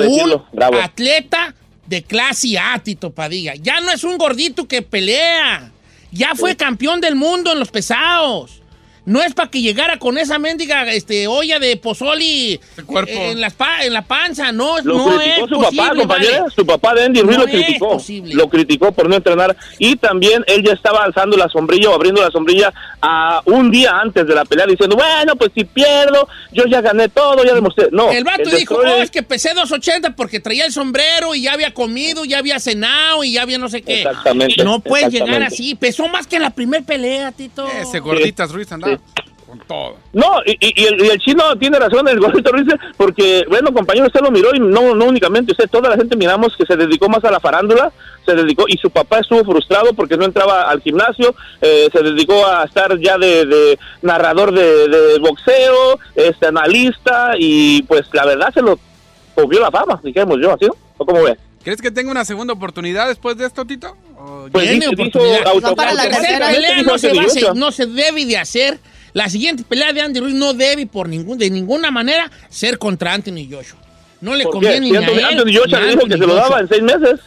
un bravo. atleta de clase A, Tito Padilla. Ya no es un gordito que pelea. Ya fue campeón del mundo en los pesados. No es para que llegara con esa mendiga este, olla de pozoli eh, en, las pa- en la panza. No, Lo no criticó es su posible, papá, compañera. vale. Su papá de Andy Ruiz No lo criticó. Lo criticó por no entrenar. Y también él ya estaba alzando la sombrilla o abriendo la sombrilla a un día antes de la pelea diciendo, bueno, pues si pierdo, yo ya gané todo, ya demostré. No. El vato el dijo, Destroyer- oh, es que pesé 280 porque traía el sombrero y ya había comido, ya había cenado y ya había no sé qué. Exactamente, No puedes llegar así. Pesó más que en la primer pelea, Tito. Ese gorditas Ruiz andaba con todo. No, y, y- y el, y el chino tiene razón, el gordito Ruiz, porque, bueno, compañero, usted lo miró y no, no únicamente usted, toda la gente miramos que se dedicó más a la farándula, se dedicó, y su papá estuvo frustrado porque no entraba al gimnasio, eh, se dedicó a estar ya de, de narrador de, de boxeo, este analista, y pues la verdad se lo cogió la fama, dijéramos yo, ¿así no? ¿O cómo ve? ¿Crees que tenga una segunda oportunidad después de esto, Tito? ¿O Pues Tiene oportunidad. auto- No, para la tercera pelea no se, no debe de hacer. La siguiente pelea de Andy Ruiz no debe por ningún, de ninguna manera ser contra Anthony Joshua. No le conviene ni a Anthony, él, Anthony Joshua le dijo que se lo daba en seis meses.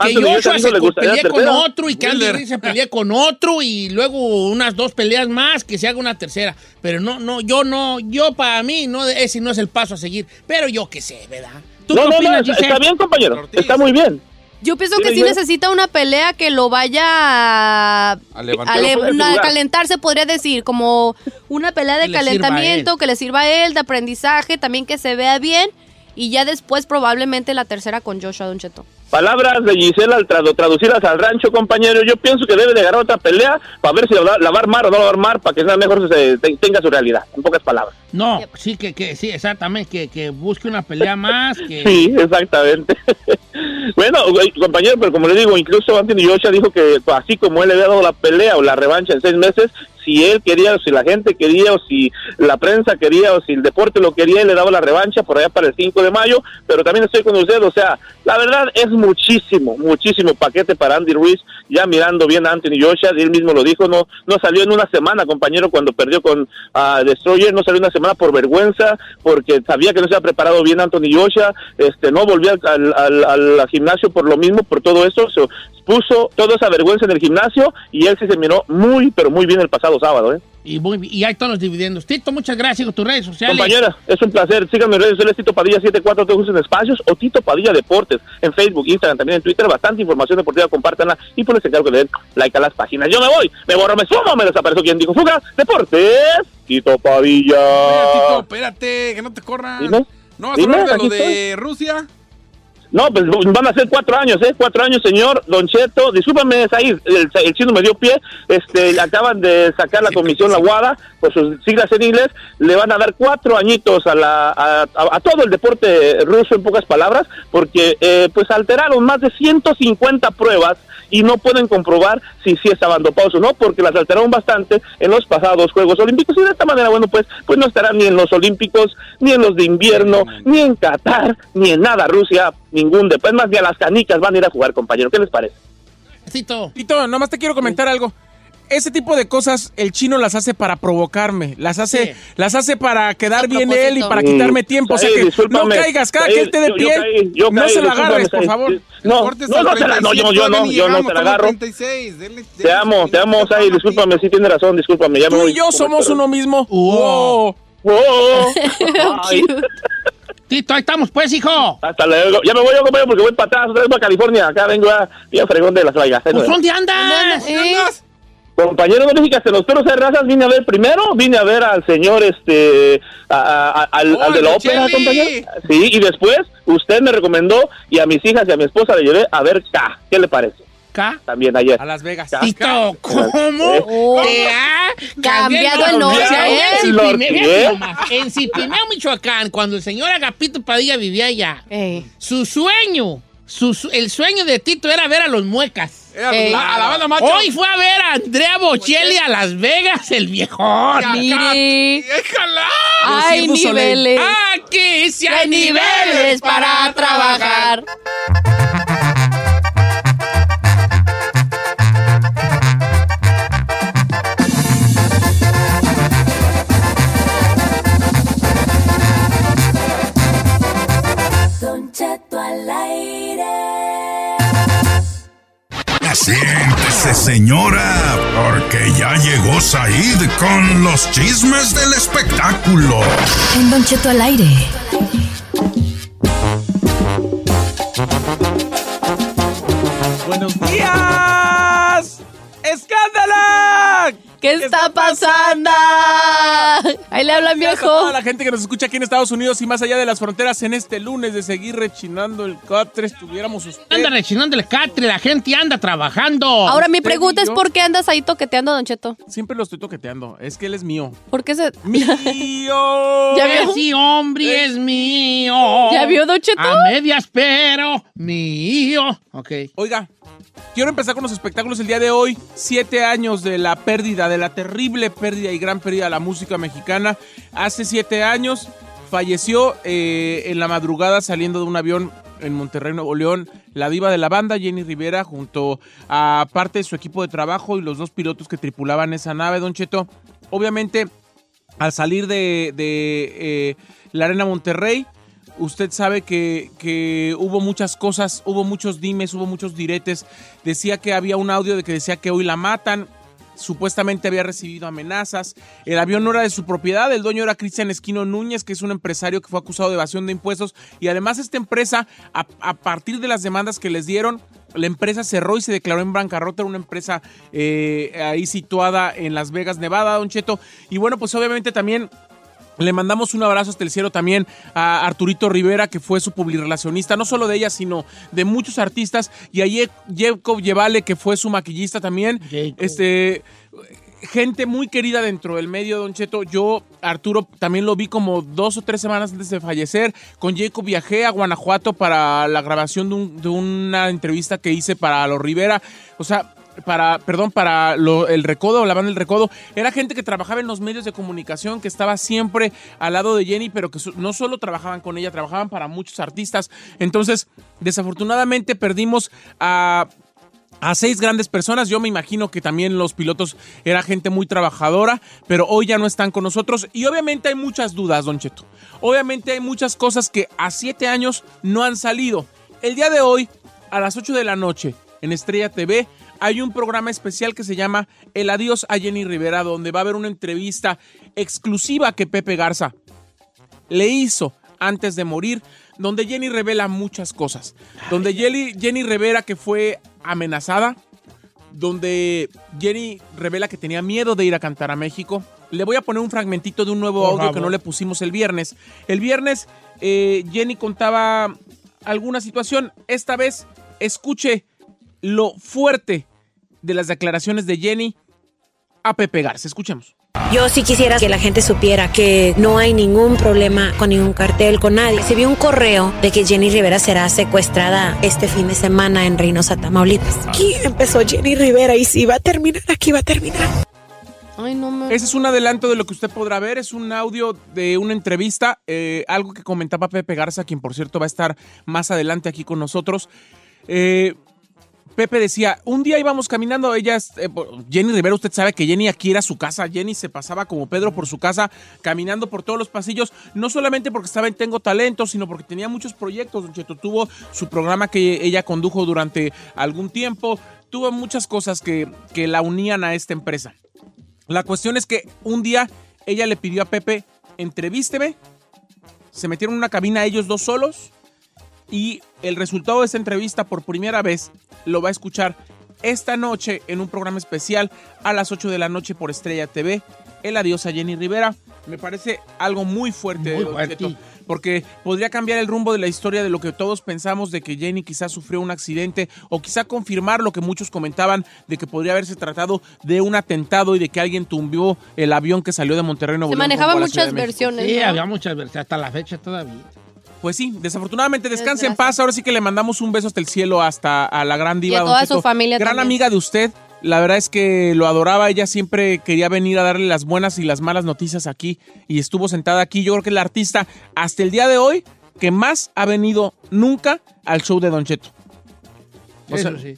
Que Anthony Joshua se le gustaría pelee con otro y que Andy. Ruiz se pelee con otro y luego unas dos peleas más que se haga una tercera. Pero no, no, yo no, yo para mí no, ese no es el paso a seguir. Pero yo qué sé, ¿verdad? ¿Tú No, qué no, no, opinas, está, bien, compañero. Está muy bien. Yo pienso que sí necesita una pelea que lo vaya a, A levantar. a le- a calentarse, podría decir, como una pelea de Que calentamiento que le sirva a él, de aprendizaje, también que se vea bien y ya después probablemente la tercera con Joshua Don Cheto. Palabras de Gisela al tradu- traducirlas al rancho, compañero. Yo pienso que debe de ganar otra pelea para ver si la, va- la va a armar o no la va a armar para que sea mejor se, te- tenga su realidad. En pocas palabras. No, sí, que, que sí, exactamente, que, que busque una pelea más, que... *laughs* Sí, exactamente. *laughs* bueno, compañero, pero como le digo, incluso Anthony Joshua dijo que así como él le había dado la pelea o la revancha en seis meses, si él quería, o si la gente quería, o si la prensa quería, o si el deporte lo quería, él le daba la revancha por allá para el 5 de mayo, pero también estoy con usted, o sea, la verdad es muchísimo, muchísimo paquete para Andy Ruiz, ya mirando bien a Anthony Joshua, él mismo lo dijo, no no salió en una semana, compañero, cuando perdió con ah, Destroyer, no salió una semana por vergüenza, porque sabía que no se había preparado bien Anthony Joshua, este no volvió al, al, al- gimnasio por lo mismo, por todo eso, se puso toda esa vergüenza en el gimnasio y él sí se miró muy, pero muy bien el pasado sábado, ¿eh? Y, muy, y ahí están los dividendos. Tito, muchas gracias con tus redes sociales. Compañera, es un placer. Síganme en redes sociales, Tito Padilla 74 todos en espacios o Tito Padilla Deportes en Facebook, Instagram, también en Twitter. Bastante información deportiva, compártanla y pues les encargo que le den like a las páginas. Yo me voy, me borro, me sumo, me desapareció quien dijo fuga. Deportes, Tito Padilla. Oye, Tito, espérate, que no te corran. Dime. ¿No vas Dime, a hablar de lo de Rusia? No, pues van a ser cuatro años, ¿eh? Cuatro años, señor Don Cheto. Discúlpame, Said, el, el chino me dio pie. Este, acaban de sacar la comisión La Guada, por sus siglas en inglés. Le van a dar cuatro añitos a, la, a, a- a todo el deporte ruso, en pocas palabras, porque eh, pues alteraron más de 150 pruebas y no pueden comprobar si sí estaban dopados o no, porque las alteraron bastante en los pasados Juegos Olímpicos y de esta manera, bueno, pues, pues no estarán ni en los Olímpicos, ni en los de invierno, ni en Qatar, ni en nada Rusia, ningún de, pues más ni a las canicas van a ir a jugar, compañero. ¿Qué les parece? Tito. Tito, nomás te quiero comentar algo. Ese tipo de cosas el chino las hace para provocarme, las hace, las hace para quedar bien él y para quitarme tiempo. O sea que no caigas, cada que él te dé yo- yo pie, caí, yo no caí, se la agarres, por favor. No, no, no, no, yo, 37, yo no, yo no te la agarro. 36, denle- Te amo, te amo, Said, discúlpame, sí tienes razón, discúlpame. Ya me Tú voy y yo somos uno mismo. Wow. Wow. *laughs* Tito, ahí estamos, pues, hijo. Hasta luego. Ya me voy yo, compañero, porque voy para atrás, otra vez para California. Acá vengo a bien fregón de las vallas. Pues, ¿Dónde andas? ¿Eh? Compañero de México, los toros de razas vine a ver primero, vine a ver al señor, este, a- a- al, Oh, al de la ópera, compañero. Sí, y después usted me recomendó y a mis hijas y a mi esposa le llevé a ver K. ¿Qué le parece? K. También ayer. A Las Vegas. Tito, ¿cómo? Oh. Te ha Cambiado el nombre. ¿eh? En Cipineo, Michoacán, cuando el señor Agapito Padilla vivía allá, Eh. su sueño, su, su- el sueño de Tito era ver a los muecas. Eh, a- a la banda macho. Hoy fue a ver a Andrea Bocelli a Las Vegas, el viejón. Mire. ¡Déjala! Hay niveles. Aquí sí Hay niveles para trabajar. Don Cheto al aire. Siéntese, señora, porque ya llegó Said con los chismes del espectáculo. En Don Cheto al aire. Buenos días. ¿Qué está pasando? Ahí le hablan Gracias a viejo. toda la gente que nos escucha aquí en Estados Unidos y más allá de las fronteras en este lunes de seguir rechinando el catre, estuviéramos usted. Anda rechinando el catre, la gente anda trabajando. Ahora mi pregunta es. ¿por qué andas ahí toqueteando, Don Cheto? Siempre lo estoy toqueteando, es que él es mío. ¿Por qué se...? *laughs* ¡Mío! *laughs* ¿Ya vio? Ese hombre es mío. ¿Ya vio, Don Cheto? A medias, pero mío. Ok. Oiga, quiero empezar con los espectáculos el día de hoy. Siete años de la pérdida, de la terrible pérdida y gran pérdida de la música mexicana. Hace siete años falleció eh, en la madrugada saliendo de un avión en Monterrey, Nuevo León, la diva de la banda, Jenny Rivera, junto a parte de su equipo de trabajo y los dos pilotos que tripulaban esa nave, Don Cheto. Obviamente, al salir de, eh, la Arena Monterrey, usted sabe que, que hubo muchas cosas, hubo muchos dimes, hubo muchos diretes. Decía que había un audio de que decía que hoy la matan. Supuestamente había recibido amenazas. El avión no era de su propiedad. El dueño era Cristian Esquino Núñez, que es un empresario que fue acusado de evasión de impuestos. Y además, esta empresa, a, partir de las demandas que les dieron, la empresa cerró y se declaró en bancarrota. Una empresa eh, ahí situada en Las Vegas, Nevada, Don Cheto. Y bueno, pues obviamente también le mandamos un abrazo hasta el cielo también a Arturito Rivera, que fue su publirelacionista, no solo de ella, sino de muchos artistas, y a Ye- Jacob Llevale, que fue su maquillista también. Este gente muy querida dentro del medio, Don Cheto. Yo, Arturo, también lo vi como dos o tres semanas antes de fallecer. Con Jacob viajé a Guanajuato para la grabación de, un- de una entrevista que hice para los Rivera. O sea, para, perdón, para lo- el Recodo, la banda El Recodo, era gente que trabajaba en los medios de comunicación, que estaba siempre al lado de Jenny, pero que no solo trabajaban con ella, trabajaban para muchos artistas. Entonces, desafortunadamente perdimos a a seis grandes personas. Yo me imagino que también los pilotos era gente muy trabajadora, pero hoy ya no están con nosotros. Y obviamente hay muchas dudas, Don Cheto. Obviamente hay muchas cosas que a siete años no han salido. El día de hoy, a las 8 de la noche, en Estrella TV, hay un programa especial que se llama El Adiós a Jenny Rivera, donde va a haber una entrevista exclusiva que Pepe Garza le hizo antes de morir, donde Jenny revela muchas cosas. Donde Jenny, Jenny revela que fue amenazada, donde Jenny revela que tenía miedo de ir a cantar a México. Le voy a poner un fragmentito de un nuevo audio que no le pusimos el viernes. El viernes eh, Jenny contaba alguna situación. Esta vez escuche lo fuerte de las declaraciones de Jenny a Pepe Garza. Escuchemos. Yo sí quisiera que la gente supiera que no hay ningún problema con ningún cartel, con nadie. Se vio un correo de que Jenny Rivera será secuestrada este fin de semana en Reynosa, Tamaulipas. Aquí empezó Jenny Rivera y si va a terminar, aquí va a terminar. Ay, no me... Ese es un adelanto de lo que usted podrá ver. Es un audio de una entrevista, eh, algo que comentaba Pepe Garza, quien por cierto va a estar más adelante aquí con nosotros. Eh, Pepe decía, un día íbamos caminando, ellas, eh, Jenny Rivera, usted sabe que Jenny aquí era su casa, Jenny se pasaba como Pedro por su casa, caminando por todos los pasillos, no solamente porque estaba en Tengo Talento, sino porque tenía muchos proyectos, Don Cheto, tuvo su programa que ella condujo durante algún tiempo, tuvo muchas cosas que, que la unían a esta empresa. La cuestión es que un día ella le pidió a Pepe, entrevísteme, se metieron en una cabina ellos dos solos y el resultado de esta entrevista por primera vez lo va a escuchar esta noche en un programa especial a las 8 de la noche por Estrella TV. El adiós a Jenny Rivera. Me parece algo muy fuerte, Muy fuerte. Porque podría cambiar el rumbo de la historia de lo que todos pensamos de que Jenny quizás sufrió un accidente o quizá confirmar lo que muchos comentaban de que podría haberse tratado de un atentado y de que alguien tumbió el avión que salió de Monterrey Nuevo Se León manejaban muchas versiones. Sí, ¿no? había muchas versiones, hasta la fecha todavía. Pues sí, desafortunadamente descanse en paz. Ahora sí que le mandamos un beso hasta el cielo, hasta a la gran diva. Y a Don toda Cheto. su familia Gran también. amiga de usted. La verdad es que lo adoraba. Ella siempre quería venir a darle las buenas y las malas noticias aquí. Y estuvo sentada aquí. Yo creo que es la artista hasta el día de hoy que más ha venido nunca al show de Don Cheto. O sea, Eso sí.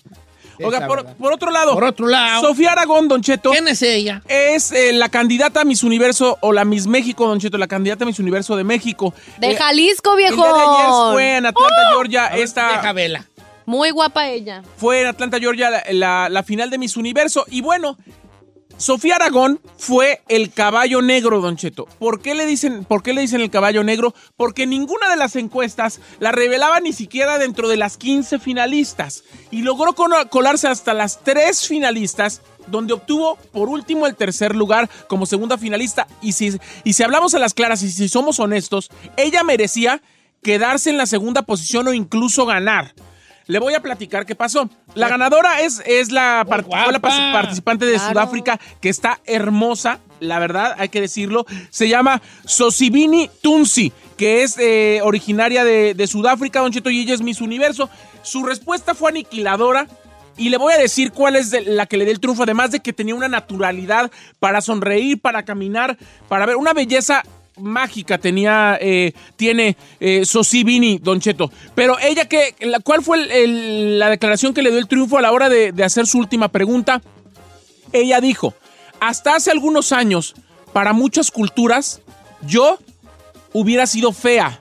Oiga, por, otro lado. Por otro lado. Sofía Aragón, Don Cheto. ¿Quién es ella? Es eh, la candidata a Miss Universo o la Miss México, Don Cheto, la candidata a Miss Universo de México. De Eh, Jalisco, el viejo. día de ayer fue en Atlanta, Georgia. Esta, Deja vela. Muy guapa ella. fue en Atlanta, Georgia, la, la- la final de Miss Universo. Y bueno, Sofía Aragón fue el caballo negro, Don Cheto. ¿Por qué le dicen, por qué le dicen el caballo negro? Porque ninguna de las encuestas la revelaba ni siquiera dentro de las 15 finalistas. Y logró colarse hasta las tres finalistas, donde obtuvo por último el tercer lugar como segunda finalista. Y si, y si hablamos a las claras y si somos honestos, ella merecía quedarse en la segunda posición o incluso ganar. Le voy a platicar qué pasó. La ganadora es, es la, part- participante de Claro. Sudáfrica que está hermosa, la verdad, hay que decirlo. Se llama Sosibini Tunsi, que es eh, originaria de, de Sudáfrica, Don Cheto, y ella es Miss Universo. Su respuesta fue aniquiladora. Y le voy a decir cuál es de- la que le dio el triunfo, además de que tenía una naturalidad para sonreír, para caminar, para ver una belleza mágica tenía, eh, tiene eh, Sosibini, Don Cheto. Pero ella, que, la, ¿cuál fue la declaración que le dio el triunfo a la hora de hacer su última pregunta? Ella dijo, hasta hace algunos años, para muchas culturas, yo hubiera sido fea.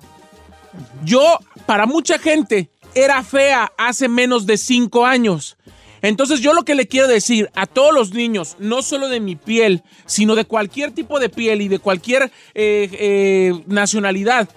Yo, para mucha gente, era fea hace menos de cinco años. Entonces yo lo que le quiero decir a todos los niños, no solo de mi piel, sino de cualquier tipo de piel y de cualquier eh, eh, nacionalidad,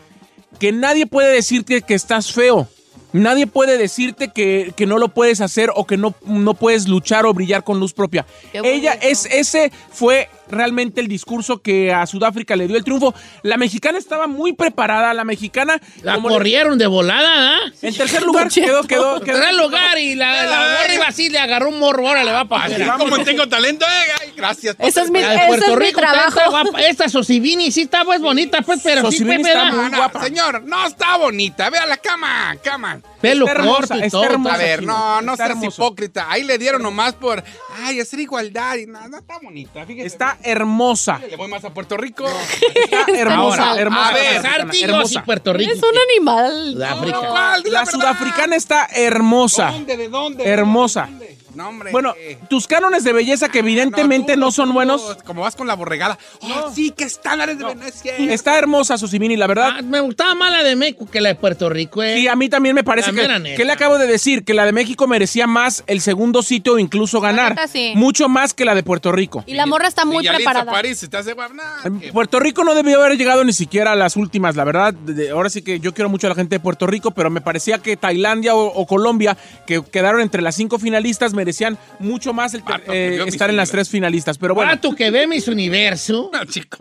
que nadie puede decirte que estás feo. Nadie puede decirte que, que no lo puedes hacer o que no, no puedes luchar o brillar con luz propia. Ella es, ese fue realmente el discurso que a Sudáfrica le dio el triunfo. La mexicana estaba muy preparada, la mexicana... La como le- corrieron de volada, ¿ah? en tercer lugar quedó, quedó, En quedó. tercer lugar y la, la morra iba así, le agarró un morro, ahora le va Así afuera. como tengo talento, eh, ay, gracias. Ese es mi, La de ese Puerto es mi Rico está- trabajo. guapa. Esta Sosibini sí está pues bonita, pues, pero Sosibini sí, está muy No, guapa. Señor, no está bonita. Vea la cama, cama. Pelo Está hermosa, corto y está todo. hermosa. A ver, no, no seas hermoso. hipócrita. Ahí le dieron nomás por, ay, hacer igualdad y nada, no está bonita. Fíjese. Está hermosa. Le voy más a Puerto Rico. Está hermosa, Ahora, hermosa. a ver, la Artigos y hermosa. Puerto Rico. Es un animal. Sudáfrica. ¿Cuál? Di La verdad. sudafricana está hermosa. ¿Dónde? ¿De dónde? Hermosa. ¿De dónde? No, hombre. Bueno, tus cánones de belleza que evidentemente no, son buenos. Como vas con la borregada. Oh, sí, que estándares de Venecia. Está hermosa Susimini, la verdad. Ah, me gustaba más la de México que la de Puerto Rico, eh. Sí, a mí también me parece La que, que le acabo de decir que la de México merecía más el segundo sitio o incluso ganar. neta, sí. Mucho más que la de Puerto Rico. Y la morra está muy y preparada. París, se te hace guap- nah, que- Puerto Rico no debió haber llegado ni siquiera a las últimas, la verdad. De- de- ahora sí que yo quiero mucho a la gente de Puerto Rico, pero me parecía que Tailandia o, o Colombia, que quedaron entre las cinco finalistas, merecían mucho más el Vato, que eh, estar en las tres finalistas. Pero bueno, Ah, tú que ve Miss Universo. *laughs* No, chico.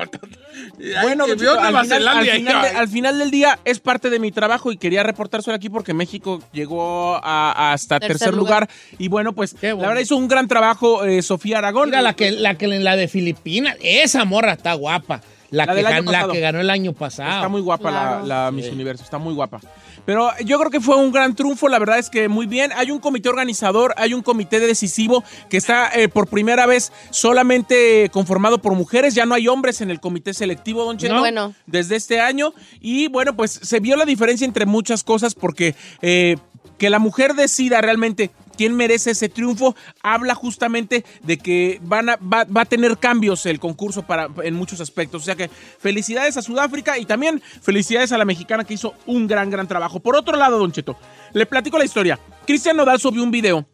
bueno, vio Cheto, al, Nueva final, Zelanda al final de- al final del día es parte de mi trabajo y quería reportárselo aquí porque México llegó a- hasta Tercer tercer, lugar. lugar. Y bueno, pues la verdad hizo un gran trabajo eh, Sofía Aragón. Mira, la que, la que la de Filipinas, esa morra está guapa. La, La que, gan- la ganó el año pasado. Está muy guapa la- Claro. la, Miss Universo, está muy guapa. Pero yo creo que fue un gran triunfo, la verdad es que muy bien. Hay un comité organizador, hay un comité decisivo que está eh, por primera vez solamente conformado por mujeres, ya no hay hombres en el comité selectivo, don Cheto, No. Bueno. desde este año. Y bueno, pues se vio la diferencia entre muchas cosas porque eh, que la mujer decida realmente quién merece ese triunfo, habla justamente de que van a, va, va a tener cambios el concurso para, en muchos aspectos. O sea que felicidades a Sudáfrica y también felicidades a la mexicana que hizo un gran, gran trabajo. Por otro lado, Don Cheto, le platico la historia. Cristian Nodal subió un video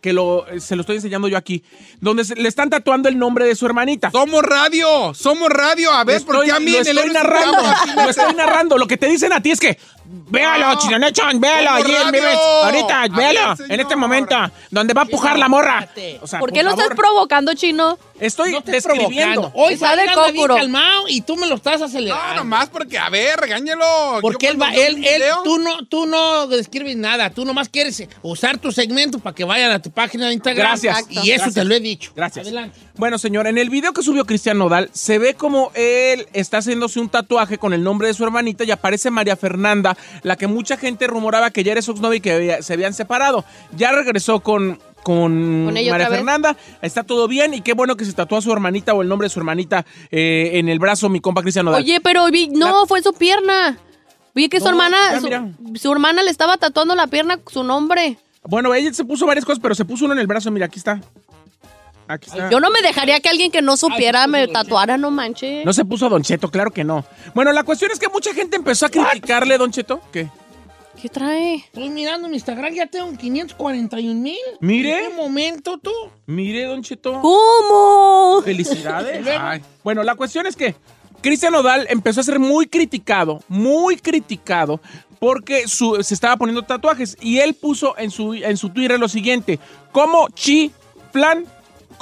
que lo, eh, se lo estoy enseñando yo aquí, donde se- le están tatuando el nombre de su hermanita. Somos radio, somos radio. A ver, Lo ¿por qué estoy- a mí lo estoy narrando, lo estoy narrando. Lo que te dicen a ti es que véalo, No. Chinonechon, véalo, allí en. Vives, ahorita, A véalo, en este momento, donde va a pujar la morra. O sea, ¿Por qué lo favor, estás provocando, chino? Estoy No estés describiendo. provocando. Hoy Está de anda bien cócuro. calmado y tú me lo estás acelerando. No, nomás porque, a ver, regáñelo. Porque él va, él, él, tú no, tú no describes nada, tú nomás quieres usar tu segmento para que vayan a tu página de Instagram. Gracias. Y eso Gracias. te lo he dicho. Gracias. Adelante. Bueno, señor, en el video que subió Cristian Nodal, se ve como él está haciéndose un tatuaje con el nombre de su hermanita y aparece María Fernanda, la que mucha gente rumoraba que ya era su exnovia y que había- se habían separado. Ya regresó con, con, ¿Con ella María? Fernanda, está todo bien y qué bueno que se tatuó a su hermanita o el nombre de su hermanita eh, en el brazo, mi compa Cristian Nodal. Oye, pero vi- no, fue su pierna. Vi que su hermana, ya, su, su hermana le estaba tatuando la pierna su nombre. Bueno, ella se puso varias cosas, pero se puso uno en el brazo, mira, aquí está. Aquí está. Yo no me dejaría que alguien que no supiera me tatuara, no manches. No se puso Don Cheto, claro que no. Bueno, la cuestión es que mucha gente empezó a criticarle, Don Cheto. ¿Qué? ¿Qué trae? Estoy mirando mi Instagram, ya tengo 541 mil. Mire. ¿En qué momento tú? Mire, Don Cheto. ¿Cómo? Felicidades. *laughs* Ay. Bueno, la cuestión es que Cristian Nodal empezó a ser muy criticado, muy criticado, porque su- se estaba poniendo tatuajes. Y él puso en su, en su Twitter lo siguiente: como chiflan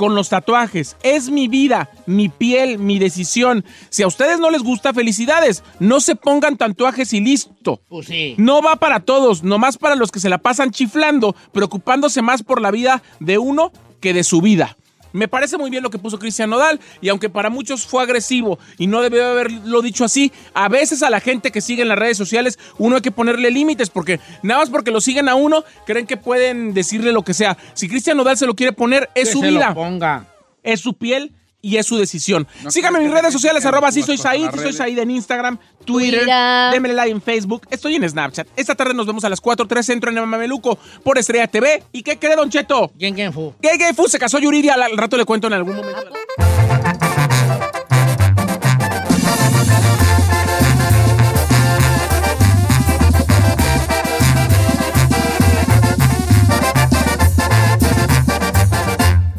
con los tatuajes. Es mi vida, mi piel, mi decisión. Si a ustedes no les gusta, felicidades. No se pongan tatuajes y listo. Pues sí. No va para todos, nomás para los que se la pasan chiflando, preocupándose más por la vida de uno que de su vida. Me parece muy bien lo que puso Cristian Nodal y aunque para muchos fue agresivo y no debió haberlo dicho así, a veces a la gente que sigue en las redes sociales uno hay que ponerle límites porque nada más porque lo siguen a uno creen que pueden decirle lo que sea. Si Cristian Nodal se lo quiere poner es Que su vida, ponga. es su piel y es su decisión. No Síganme en mis redes sociales, arroba sí soy Said, sí soy? Said en Instagram, Twitter, Mira. démele like en Facebook, estoy en Snapchat. Esta tarde nos vemos a las 4, 3 centro en Mameluco por Estrella TV. ¿Y qué cree, Don Cheto? ¿Quién, quién fue? Gay Gay Fu se casó Yuridia, al al rato le cuento en algún momento.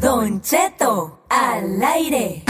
Don Cheto al aire.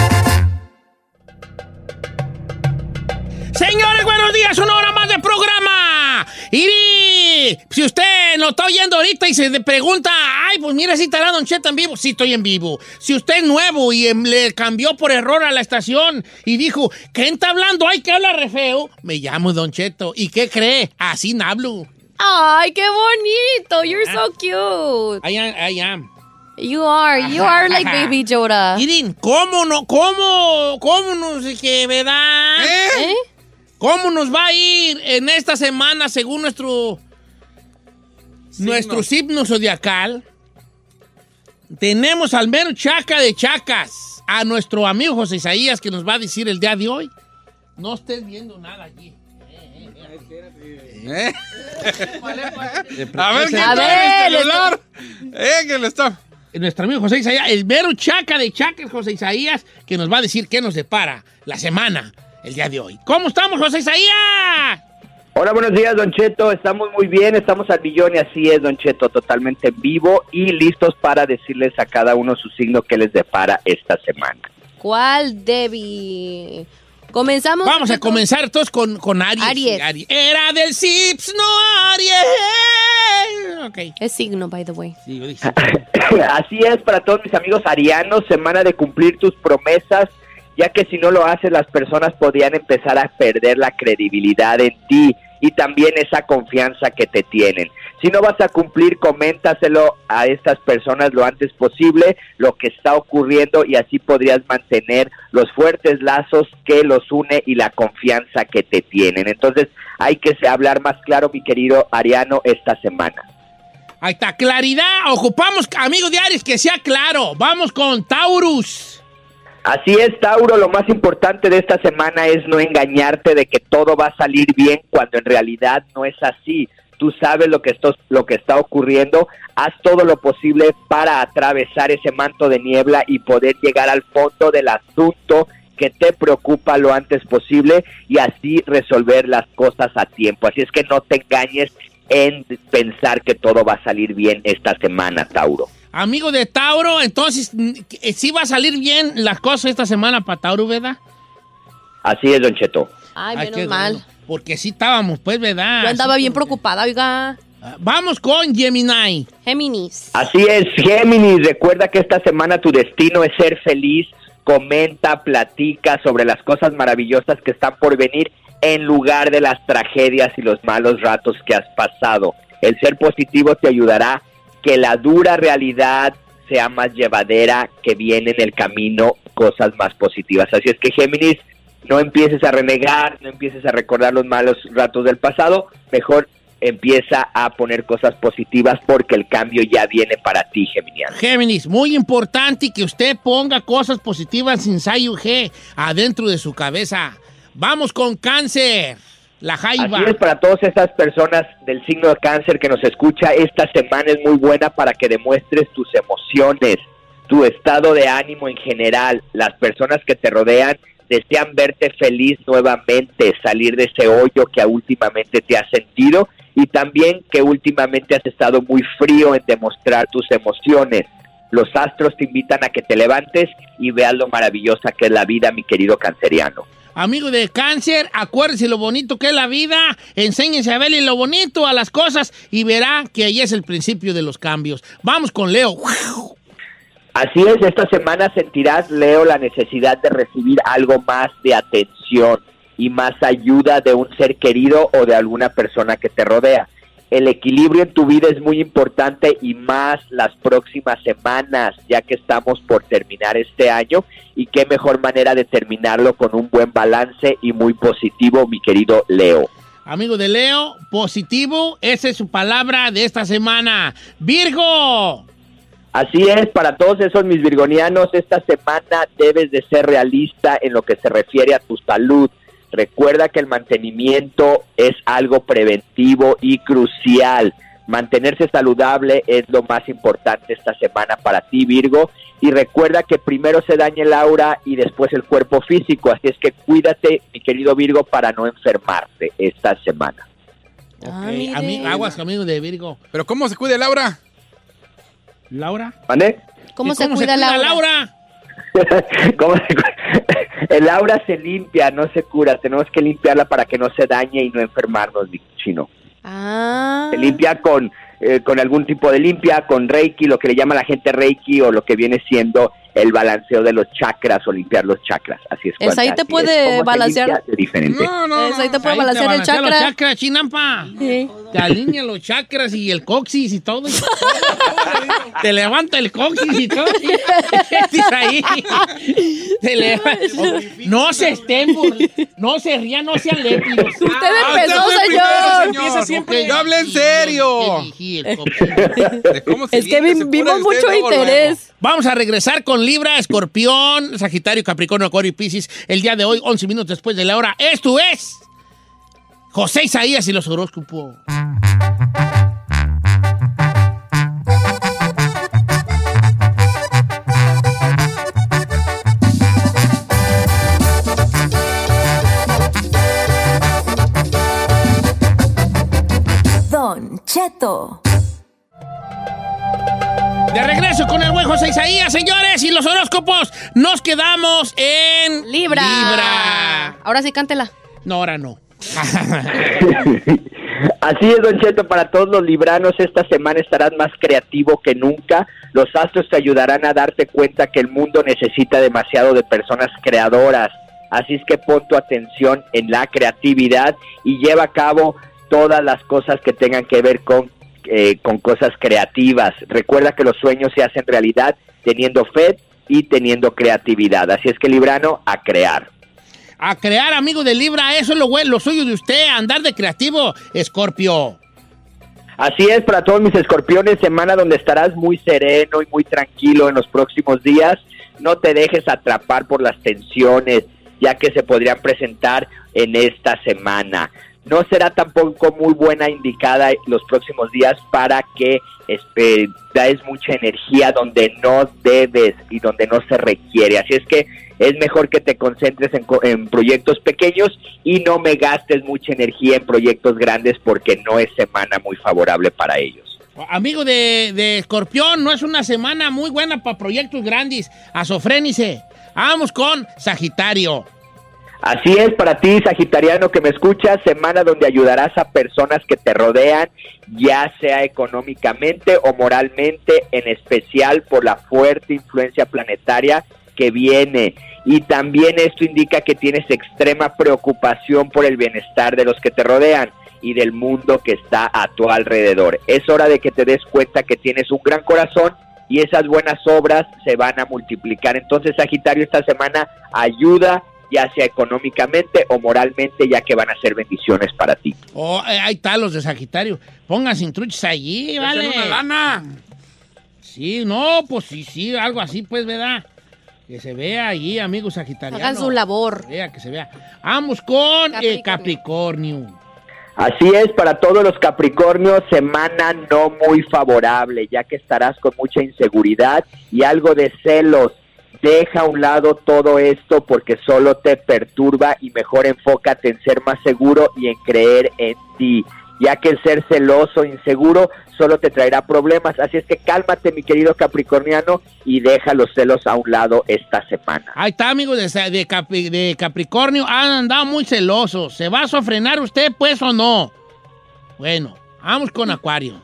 Señores, buenos días, una hora más de programa. Y si usted lo está oyendo ahorita y se le pregunta, ay, pues mira si estará Don Cheto en vivo. Sí, estoy en vivo. Si usted es nuevo y em, le cambió por error a la estación y dijo, ¿quién está hablando? Ay, que habla re feo. Me llamo Don Cheto. ¿Y qué cree? Así no hablo. Ay, qué bonito. You're so cute. I am. I am. You are. You are like Baby Yoda. Miren, ¿cómo no? ¿Cómo? ¿Cómo nos que verdad? ¿Eh? ¿Cómo nos va a ir en esta semana según nuestro nuestro signo zodiacal? Tenemos al mero chaca de chacas, a nuestro amigo José Isaías que nos va a decir el día de hoy. No estés viendo nada allí. *laughs* ¿Eh? A ver, ¿qué A ver, el celular? Eh, que le está... nuestro amigo José Isaías, el mero chaca de chacas, José Isaías, que nos va a decir qué nos depara la semana, el día de hoy. ¿Cómo estamos, José Isaías? Hola, buenos días, Don Cheto. Estamos muy bien, estamos al millón y así es, Don Cheto, totalmente en vivo y listos para decirles a cada uno su signo que les depara esta semana. ¿Cuál, Debbie? Comenzamos. Vamos a comenzar todos con, con Aries. Aries. Aries. Era del Sips, no Aries. Ok. Es signo, by the way. Sí. *coughs* Así es para todos mis amigos arianos, semana de cumplir tus promesas, ya que si no lo haces las personas podrían empezar a perder la credibilidad en ti y también esa confianza que te tienen. Si no vas a cumplir, coméntaselo a estas personas lo antes posible, lo que está ocurriendo y así podrías mantener los fuertes lazos que los une y la confianza que te tienen. Entonces hay que hablar más claro, mi querido Ariano, esta semana. Ahí está, claridad. Ocupamos, amigo de Aries, que sea claro. Vamos con Taurus. Así es, Tauro, lo más importante de esta semana es no engañarte de que todo va a salir bien cuando en realidad no es así. Tú sabes lo que, esto, lo que está ocurriendo, haz todo lo posible para atravesar ese manto de niebla y poder llegar al fondo del asunto que te preocupa lo antes posible y así resolver las cosas a tiempo. Así es que no te engañes en pensar que todo va a salir bien esta semana, Tauro. Amigo de Tauro, entonces, ¿sí va a salir bien las cosas esta semana para Tauro, verdad? Así es, Don Cheto. Ay, menos mal. bueno. Porque sí estábamos, pues, ¿verdad? Yo andaba bien preocupada, oiga. Vamos con Gemini. Géminis. Así es, Géminis, recuerda que esta semana tu destino es ser feliz, comenta, platica sobre las cosas maravillosas que están por venir en lugar de las tragedias y los malos ratos que has pasado. El ser positivo te ayudará que la dura realidad sea más llevadera, que viene en el camino cosas más positivas. Así es que Géminis, no empieces a renegar, no empieces a recordar los malos ratos del pasado, mejor empieza a poner cosas positivas porque el cambio ya viene para ti, Geminiano. Géminis, muy importante que usted ponga cosas positivas sin G adentro de su cabeza. Vamos con cáncer. La jaiba. Así es para todas estas personas del signo de cáncer que nos escucha, esta semana es muy buena para que demuestres tus emociones, tu estado de ánimo en general. Las personas que te rodean desean verte feliz nuevamente, salir de ese hoyo que últimamente te has sentido y también que últimamente has estado muy frío en demostrar tus emociones. Los astros te invitan a que te levantes y veas lo maravillosa que es la vida, mi querido canceriano. Amigo de cáncer, acuérdese lo bonito que es la vida, enséñese a verle lo bonito a las cosas y verá que ahí es el principio de los cambios. Vamos con Leo. Así es, esta semana sentirás, Leo, la necesidad de recibir algo más de atención y más ayuda de un ser querido o de alguna persona que te rodea. El equilibrio en tu vida es muy importante y más las próximas semanas, ya que estamos por terminar este año y qué mejor manera de terminarlo con un buen balance y muy positivo, mi querido Leo. Amigo de Leo, positivo, esa es su palabra de esta semana. Virgo. Así es, para todos esos mis virgonianos, esta semana debes de ser realista en lo que se refiere a tu salud. Recuerda que el mantenimiento es algo preventivo y crucial. Mantenerse saludable es lo más importante esta semana para ti, Virgo. Y recuerda que primero se daña el aura y después el cuerpo físico. Así es que cuídate, mi querido Virgo, para no enfermarte esta semana. Ami- aguas, amigo de Virgo. ¿Pero cómo se cuida Laura? ¿Laura? ¿Vale? ¿Cómo ¿Y se cuida Laura? Laura? *laughs* ¿Cómo se cu- *laughs* el aura se limpia, no se cura. Tenemos que limpiarla para que no se dañe y no enfermarnos, mi chino. Ah. Se limpia con, eh, con algún tipo de limpia, con Reiki, lo que le llama la gente Reiki o lo que viene siendo el balanceo de los chakras o limpiar los chakras. Así es. ¿Es ahí te puede ¿Cómo se balancear? limpia? De diferente. Es ahí te puede Ahí balancear el balancea chakra. los chakras, chinampa. Te alinea los chakras y el coxis y todo. Te levanta el coxis y todo. Ahí. Te levanta. No se estén burl- No se rían, no sean lépidos. Usted empezó, usted señor. Empieza siempre. Yo hablé en serio. Es que se vimos mucho luego, interés. Vamos a regresar con Libra, Escorpión, Sagitario, Capricornio, Acuario y Piscis. El día de hoy, 11 minutos después de la hora, esto es José Isaías y los horóscopos. Don Cheto. Regreso con el buen José Isaías, señores, y los horóscopos. Nos quedamos en Libra. Libra. Ahora sí, cántela. No, ahora no. *laughs* Así es, Don Cheto, para todos los libranos esta semana estarás más creativo que nunca. Los astros te ayudarán a darte cuenta que el mundo necesita demasiado de personas creadoras. Así es que pon tu atención en la creatividad y lleva a cabo todas las cosas que tengan que ver con, eh, con cosas creativas. Recuerda que los sueños se hacen realidad teniendo fe y teniendo creatividad. Así es que librano, a crear. A crear, amigo de Libra, eso es lo, bueno, lo suyo de usted, andar de creativo, Escorpio. Así es, para todos mis escorpiones, semana donde estarás muy sereno y muy tranquilo en los próximos días. No te dejes atrapar por las tensiones, ya que se podrían presentar en esta semana. No será tampoco muy buena indicada los próximos días para que este, des mucha energía donde no debes y donde no se requiere. Así es que es mejor que te concentres en, en proyectos pequeños y no me gastes mucha energía en proyectos grandes porque no es semana muy favorable para ellos. Amigo de, de Escorpión, no es una semana muy buena para proyectos grandes. Azofrénice. Vamos con Sagitario. Así es para ti, Sagitariano, que me escuchas, semana donde ayudarás a personas que te rodean, ya sea económicamente o moralmente, en especial por la fuerte influencia planetaria que viene. Y también esto indica que tienes extrema preocupación por el bienestar de los que te rodean y del mundo que está a tu alrededor. Es hora de que te des cuenta que tienes un gran corazón y esas buenas obras se van a multiplicar. Entonces, Sagitario, esta semana ayuda ya sea económicamente o moralmente, ya que van a ser bendiciones para ti. Oh, eh, ahí está los de Sagitario. Pónganse intruchos allí, vale. una lana. Sí, no, pues sí, sí, algo así, pues, ¿verdad? Que se vea allí, amigos sagitarianos. Hagan su labor. Vea, que se vea. Vamos con eh, Capricornio. Capricornio. Así es, para todos los Capricornios, semana no muy favorable, ya que estarás con mucha inseguridad y algo de celos. Deja a un lado todo esto porque solo te perturba y mejor enfócate en ser más seguro y en creer en ti, ya que el ser celoso, inseguro, solo te traerá problemas. Así es que cálmate, mi querido Capricorniano, y deja los celos a un lado esta semana. Ahí está, amigos de, de Capricornio. Han andado muy celosos. ¿Se va a sofrenar usted, pues, o no? Bueno, vamos con Acuario.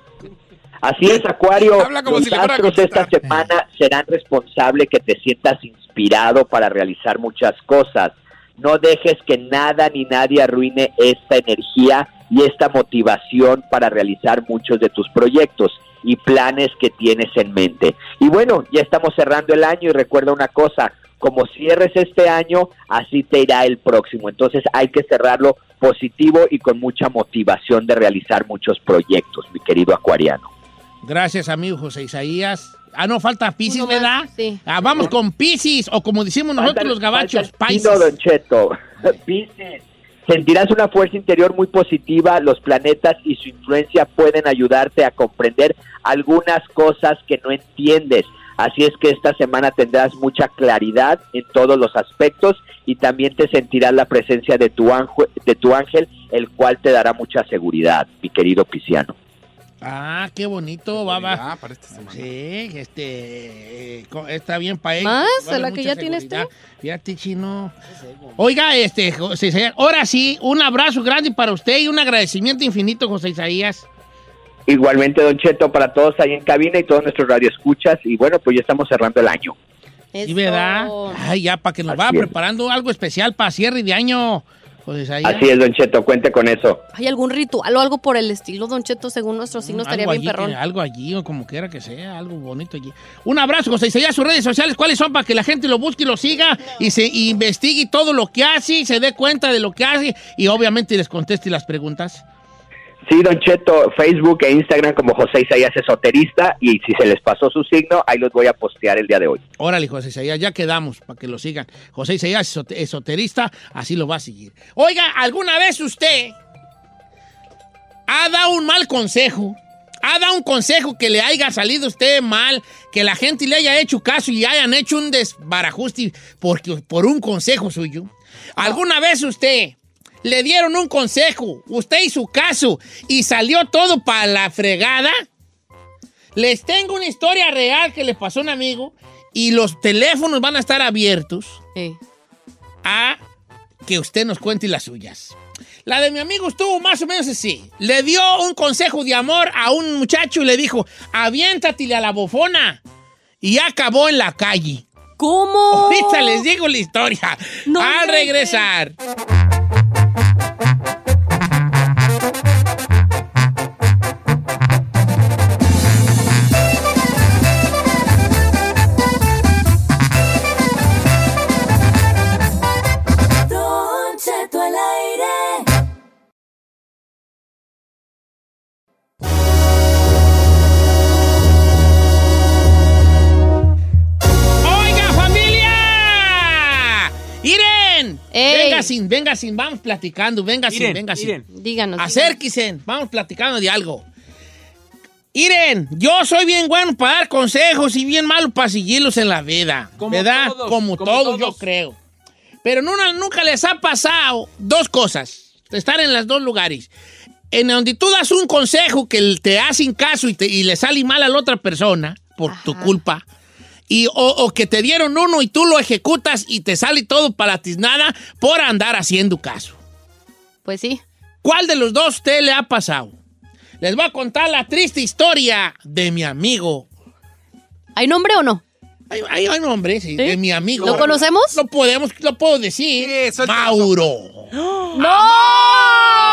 Así es, Acuario. Habla como los si astros esta semana serán responsables que te sientas inspirado para realizar muchas cosas. No dejes que nada ni nadie arruine esta energía y esta motivación para realizar muchos de tus proyectos y planes que tienes en mente. Y bueno, ya estamos cerrando el año y recuerda una cosa, como cierres este año, así te irá el próximo. Entonces hay que cerrarlo positivo y con mucha motivación de realizar muchos proyectos, mi querido acuariano. Gracias, amigo José Isaías. Ah, no, falta Piscis, ¿verdad? sí. Ah, vamos con Piscis, o como decimos nosotros Falta- los gabachos, Piscis. Don Cheto. Piscis. Sentirás una fuerza interior muy positiva. Los planetas y su influencia pueden ayudarte a comprender algunas cosas que no entiendes. Así es que esta semana tendrás mucha claridad en todos los aspectos y también te sentirás la presencia de tu ángel, de tu ángel el cual te dará mucha seguridad, mi querido Pisciano. Ah, qué bonito, va, va. Ya, para esta semana. Sí, este, eh, está bien para él. ¿Más? Va a haber ¿La que ya tiene seguridad. Fíjate, chino. Oiga, este, José Isaías, ahora sí, un abrazo grande para usted y un agradecimiento infinito, José Isaías. Igualmente, Don Cheto, para todos ahí en cabina y todos nuestros radioescuchas. Y bueno, pues ya estamos cerrando el año. ¿Sí, Eso. verdad? Ay, ya, para que nos Así vaya es. preparando algo especial para cierre de año, Isaías. Así es, Don Cheto, cuente con eso. ¿Hay algún ritual o algo por el estilo, Don Cheto, según nuestro signo? Estaría bien perrón. que- algo allí, o como quiera que sea, algo bonito allí. Un abrazo, José Isaías, sus redes sociales, ¿cuáles son para que la gente lo busque y lo siga y se y investigue todo lo que hace, y se dé cuenta de lo que hace y obviamente les conteste las preguntas? Sí, Don Cheto, Facebook e Instagram como José Isaías Esoterista y si se les pasó su signo, ahí los voy a postear el día de hoy. Órale, José Isaías, ya quedamos para que lo sigan. José Isaías, esote- esoterista, así lo va a seguir. Oiga, ¿alguna vez usted ha dado un mal consejo? ¿Ha dado un consejo que le haya salido usted mal, que la gente le haya hecho caso y hayan hecho un desbarajuste porque, por un consejo suyo? ¿Alguna vez usted le dieron un consejo, usted y su caso, y salió todo para la fregada. Les tengo una historia real que le pasó a un amigo y los teléfonos van a estar abiertos a que usted nos cuente las suyas. La de mi amigo estuvo más o menos así. Le dio un consejo de amor a un muchacho y le dijo, aviéntatele a la bofona. Y acabó en la calle. ¿Cómo? Ahorita les digo la historia. No Al regresar. Ey. Venga sin, venga sin, vamos platicando, venga sin, Iren, venga sin. Díganos. Acérquense, vamos platicando de algo. Iren, yo soy bien bueno para dar consejos y bien malo para seguirlos en la vida. Como ¿Verdad? todos, como, como todos, yo creo. Pero nunca, nunca les ha pasado dos cosas. Estar en los dos lugares. En donde tú das un consejo que te hacen caso y, te- y le sale mal a la otra persona por tu culpa. Y, o, o que te dieron uno y tú lo ejecutas y te sale todo para tiznada por andar haciendo caso. Pues sí. ¿Cuál de los dos usted le ha pasado? Les voy a contar la triste historia de mi amigo. ¿Hay nombre o no? Hay, hay, hay nombre, sí, de mi amigo. ¿Lo conocemos? Lo podemos, lo puedo decir. Mauro. *gasps* ¡No!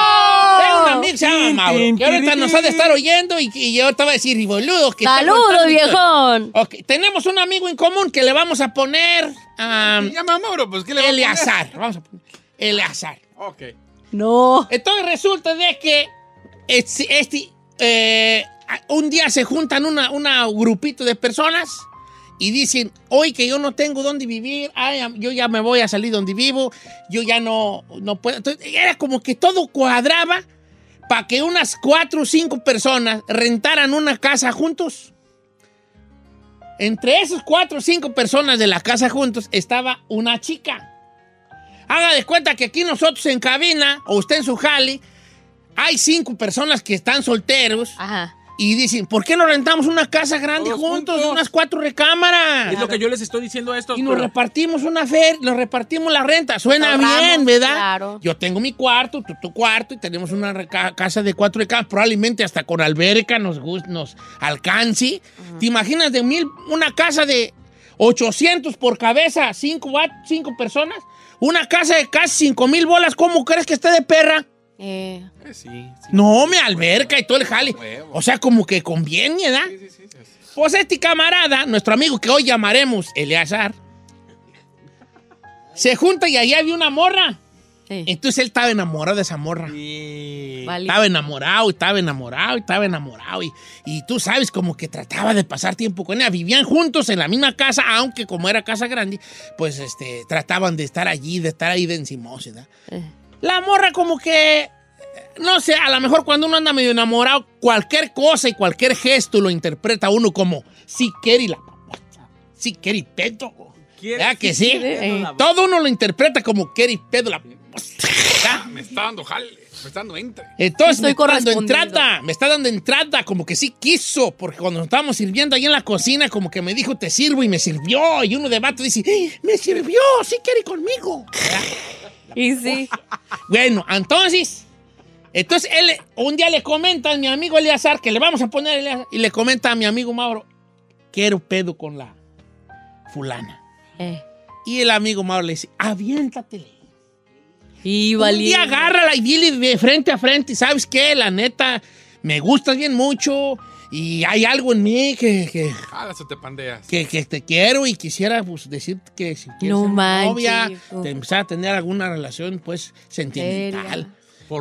Un amigo que se llama Mauro, que ahorita nos ha de estar oyendo y, y ahorita va a decir, "Y boludo, que ¡Saludos, viejón! historia". Ok, tenemos un amigo en común que le vamos a poner a Se llama Mauro, pues ¿qué le va a poner? Eleazar. Vamos a poner Eleazar. Ok. No. Entonces resulta de que este, este, eh, un día se juntan una, una grupito de personas y dicen, hoy que yo no tengo dónde vivir, ay, yo ya me voy a salir donde vivo, yo ya no, no puedo. Entonces, era como que todo cuadraba para que unas cuatro o cinco personas rentaran una casa juntos. Entre esas cuatro o cinco personas de la casa juntos estaba una chica. Haga de cuenta que aquí nosotros en cabina, o usted en su jale, hay cinco personas que están solteros Ajá. Y dicen, ¿por qué no rentamos una casa grande Todos juntos, juntos. unas cuatro recámaras? Es lo que yo les estoy diciendo a estos. Y nos pero- repartimos una feria, nos repartimos la renta. Suena Ahorramos, bien, ¿verdad? claro. Yo tengo mi cuarto, tú tu cuarto y tenemos una reca- casa de cuatro recámaras, probablemente hasta con alberca nos, gus- nos alcance. ¿Te imaginas de mil, una casa de 800 por cabeza, cinco, va- cinco personas? Una casa de casi cinco mil bolas, ¿cómo crees que esté de perra? Eh, Eh, sí, sí. No, me alberca y todo el jale. Huevo. O sea, como que conviene, ¿verdad? Sí, sí, sí, sí. Pues este camarada, nuestro amigo que hoy llamaremos Eleazar, se junta y ahí había una morra. eh. Entonces él estaba enamorado de esa morra. Vale. Estaba enamorado, y estaba enamorado, y estaba enamorado. Y, y tú sabes, como que trataba de pasar tiempo con ella. Vivían juntos en la misma casa, aunque como era casa grande, pues este, trataban de estar allí, de estar ahí de encimosa, ¿verdad? La morra como que, no sé, a lo mejor cuando uno anda medio enamorado, cualquier cosa y cualquier gesto lo interpreta uno como si quiere la papacha, si quiere pedo. ¿Verdad que sí? Eh. Todo uno lo interpreta como quiere pedo la. Me está dando jale, me está dando entre. Entonces Estoy me está dando entrada, me está dando entrada, como que sí quiso, porque cuando nos estábamos sirviendo ahí en la cocina, como que me dijo, te sirvo, y me sirvió, y uno de vato dice, "Eh, me sirvió, sí quiere conmigo. *laughs* Y sí. Bueno, entonces, entonces él un día le comenta a mi amigo Eleazar, que le vamos a poner Eleazar, y le comenta a mi amigo Mauro, quiero pedo con la fulana. Eh. Y el amigo Mauro le dice, aviéntatele. Y valiente. día agárrala y dile de frente a frente, y ¿sabes qué? La neta, me gustas bien mucho y hay algo en mí que, que, Jalas o te pandeas. que- que te quiero y quisiera pues, decirte que si quieres No ser novia, te empezar a tener alguna relación pues sentimental.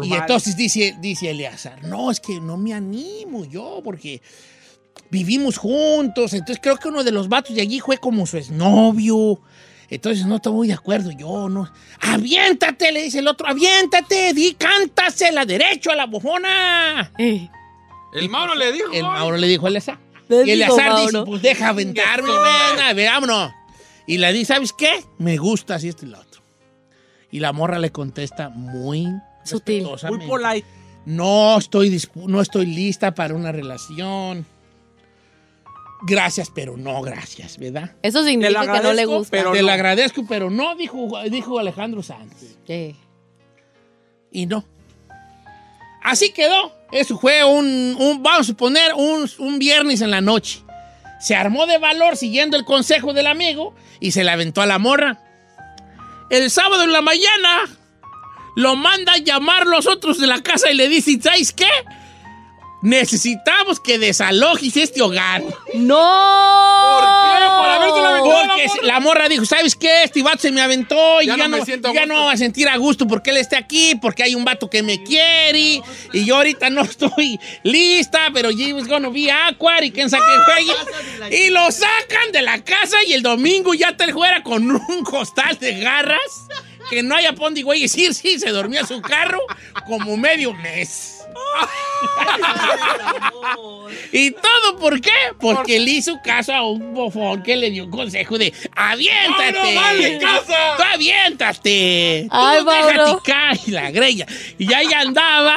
Y entonces dice, dice Eleazar, no, es que no me animo yo porque vivimos juntos, entonces creo que uno de los vatos de allí fue como su exnovio. Entonces no estoy muy de acuerdo yo, ¿no? Aviéntate, le dice el otro, aviéntate, di, cántasela derecho a la bofona. Eh. El Mauro le dijo. El Mauro le dijo a Eleazar. Le Y el azar dice, pues deja aventarme, venga, vámonos. Y le dice, ¿sabes qué? Me gusta así esto y lo otro. Y la morra le contesta muy Sutil. Muy polite. No estoy, no estoy lista para una relación. Gracias, pero no gracias, ¿verdad? Eso significa que no le gusta. Te lo agradezco, pero no, dijo, dijo Alejandro Sanz. Sí. Y no. Así quedó. Eso fue un, un- vamos a suponer, un, un viernes en la noche. Se armó de valor siguiendo el consejo del amigo y se le aventó a la morra. El sábado en la mañana lo manda a llamar los otros de la casa y le dice, ¿sabes qué? Necesitamos que desalojes este hogar. ¡No! Por haberte la a la Porque morra. la morra dijo, ¿sabes qué? Este vato se me aventó y Ya ya, no me no, ya gusto". no va a sentir a gusto porque él esté aquí, porque hay un vato que me quiere y yo ahorita no *laughs* estoy lista, pero Jim's gonna be awkward y quién sabe qué. Y lo sacan de la casa y el domingo ya está el fuera con un *laughs* costal de garras que no haya pondi güey decir sí, se dormía su carro como medio mes. *laughs* ¿Y todo por qué? Porque le hizo caso a un bofón que le dio un consejo de ¡Aviéntate! ¡No, no, vale, casa! ¡Tú aviéntate! Ay, ¡Tú déjate caer la greña! Y ella andaba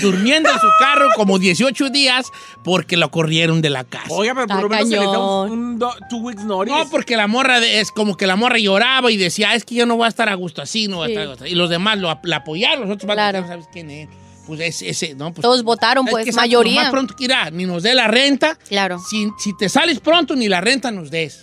durmiendo en su carro como 18 días porque lo corrieron de la casa. Oiga, pero por lo menos se le da un, un do- two weeks notice. No, porque la morra de- es como que la morra lloraba y decía, es que yo no voy a estar a gusto así, no voy a estar a gusto. Y los demás lo, la apoyaron, los otros vatos, Claro. no sabes quién es. Pues ese, ese no, pues Todos votaron, es pues, que mayoría. lo Más pronto que irá, ni nos dé la renta. Claro. Si, si te sales pronto, ni la renta nos des.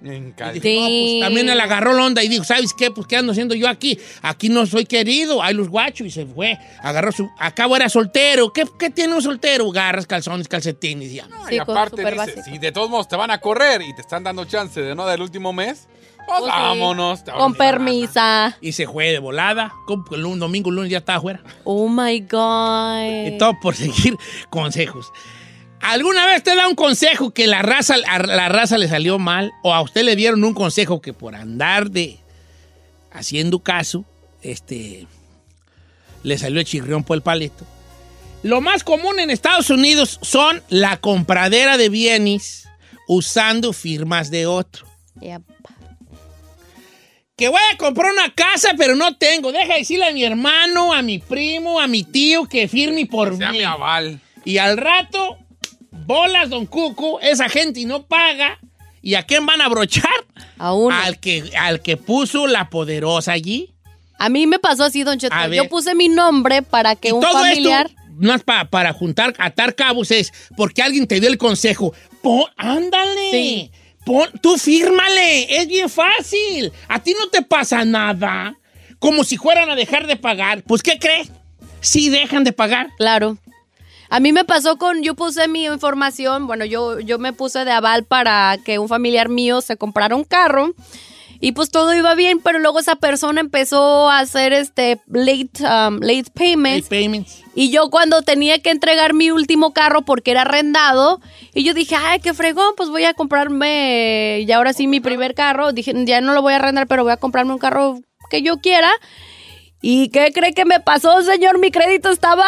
En Y no, pues, también él agarró la onda y dijo, ¿sabes qué? Pues, ¿qué ando haciendo yo aquí? Aquí no soy querido, hay los guachos y se fue. Agarró su... Acabo era soltero. ¿Qué, qué tiene un soltero? Garras, calzones, calcetines, ya. No, Sí, y aparte dice, básico. si de todos modos te van a correr y te están dando chance de no dar el último mes, pues sí. vámonos. Con permisa. Y se fue de volada. Lunes, domingo, el lunes ya estaba afuera. Oh my God. Y todo por seguir *laughs* consejos. ¿Alguna vez te da un consejo que la raza, a la raza le salió mal? ¿O a usted le dieron un consejo que por andar de haciendo caso, este, le salió el chirrión por el paleto? Lo más común en Estados Unidos son la compradera de bienes usando firmas de otro. Yep. Que voy a comprar una casa, pero no tengo. Deja de decirle a mi hermano, a mi primo, a mi tío que firme por Sea mí. mi aval. Y al rato, bolas, don Cuco, esa gente no paga. ¿Y a quién van a brochar? A uno. Al que, al que puso la poderosa allí. A mí me pasó así, Don Cheto. A ver. Yo puse mi nombre para que y un todo familiar. esto, no es pa- para juntar, atar cabos, es porque alguien te dio el consejo. Pon, ándale. Sí. Tú fírmale. Es bien fácil. A ti no te pasa nada. Como si fueran a dejar de pagar. Pues, ¿qué crees? Sí dejan de pagar. Claro. A mí me pasó con, yo puse mi información, bueno, yo, yo me puse de aval para que un familiar mío se comprara un carro y pues todo iba bien, pero luego esa persona empezó a hacer este late, um, late payments Late payments. y yo cuando tenía que entregar mi último carro porque era arrendado y yo dije, ay, qué fregón, pues voy a comprarme y ahora sí mi primer carro, dije, ya no lo voy a arrendar, pero voy a comprarme un carro que yo quiera. ¿Y qué cree que me pasó, señor? Mi crédito estaba